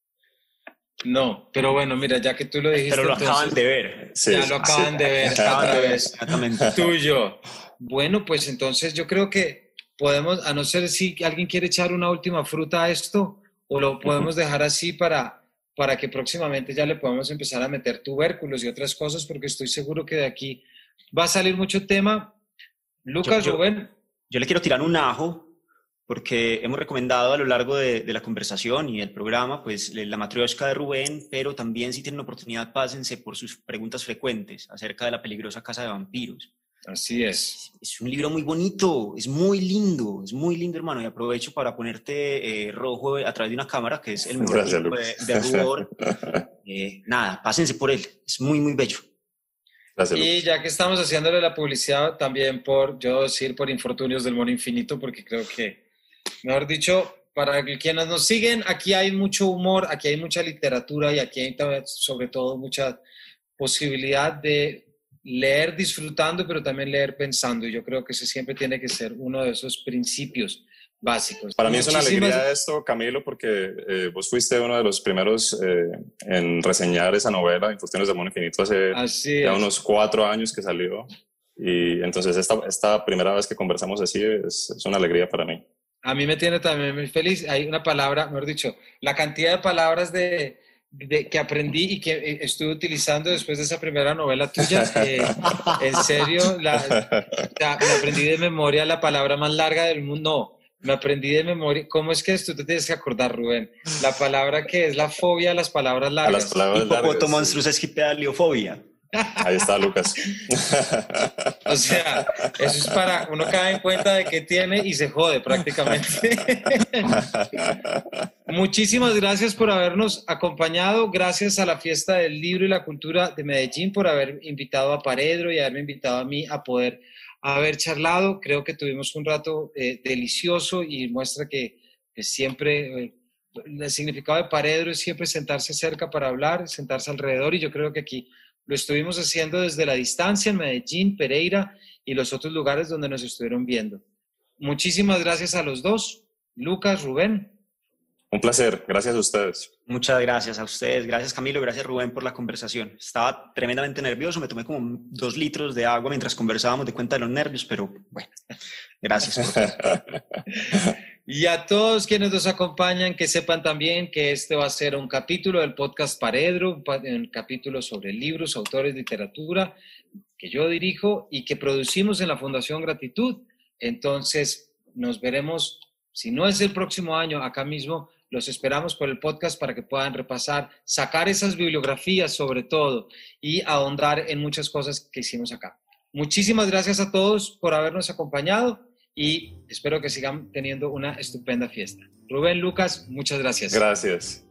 No, pero bueno, mira, ya que tú lo dijiste. Pero lo acaban de ver. ya lo acaban de ver. Exactamente. Tuyo. Bueno, pues entonces yo creo que podemos, a no ser si alguien quiere echar una última fruta a esto, o lo podemos dejar así para, para que próximamente ya le podamos empezar a meter tubérculos y otras cosas, porque estoy seguro que de aquí va a salir mucho tema. Lucas, yo, Rubén. Yo le quiero tirar un ajo porque hemos recomendado a lo largo de, la conversación y del programa, pues la matrioshka de Rubén, pero también si tienen la oportunidad, pásense por sus preguntas frecuentes acerca de la peligrosa casa de vampiros. Así es. Es un libro muy bonito, es muy lindo, es muy lindo, hermano. Y aprovecho para ponerte eh, rojo a través de una cámara, que es el mejor de, de rubor. Eh, nada, pásense por él, es muy, muy bello. Gracias, y ya que estamos haciéndole la publicidad, también por, yo decir, por Infortunios del Mono Infinito, porque creo que, mejor dicho, para quienes nos siguen, aquí hay mucho humor, aquí hay mucha literatura y aquí hay sobre todo mucha posibilidad de leer disfrutando, pero también leer pensando. Y yo creo que ese siempre tiene que ser uno de esos principios básicos. Para mí es una alegría esto, Camilo, porque eh, vos fuiste uno de los primeros eh, en reseñar esa novela, Infusiones de Mono Infinito, hace ya unos cuatro años que salió. Y entonces esta, esta primera vez que conversamos así es, es una alegría para mí. A mí me tiene también muy feliz. Hay una palabra, mejor dicho, la cantidad de palabras de, que aprendí y que eh, estuve utilizando después de esa primera novela tuya. en serio, la, me aprendí de memoria la palabra más larga del mundo. No, me aprendí de memoria. ¿Cómo es que esto te tienes que acordar, Rubén? La palabra que es la fobia a las palabras largas. A las palabras largas. Ahí está Lucas. O sea, eso es para uno cae en cuenta de que tiene y se jode prácticamente. Muchísimas gracias por habernos acompañado. Gracias a la Fiesta del Libro y la Cultura de Medellín por haber invitado a Paredro y haberme invitado a mí a poder haber charlado. Creo que tuvimos un rato eh, delicioso y muestra que, siempre... Eh, el significado de Paredro es siempre sentarse cerca para hablar, sentarse alrededor y yo creo que aquí lo estuvimos haciendo desde la distancia en Medellín, Pereira y los otros lugares donde nos estuvieron viendo. Muchísimas gracias a los dos. Lucas, Rubén. Un placer, gracias a ustedes. Muchas gracias a ustedes, gracias Camilo, gracias Rubén por la conversación. Estaba tremendamente nervioso, me tomé como dos litros de agua mientras conversábamos de cuenta de los nervios, pero bueno, gracias. Y a todos quienes nos acompañan, que sepan también que este va a ser un capítulo del podcast Paredro, un capítulo sobre libros, autores, literatura, que yo dirijo y que producimos en la Fundación Gratitud. Entonces, nos veremos, si no es el próximo año, acá mismo, los esperamos por el podcast para que puedan repasar, sacar esas bibliografías sobre todo y ahondar en muchas cosas que hicimos acá. Muchísimas gracias a todos por habernos acompañado y espero que sigan teniendo una estupenda fiesta. Rubén, Lucas, muchas gracias. Gracias.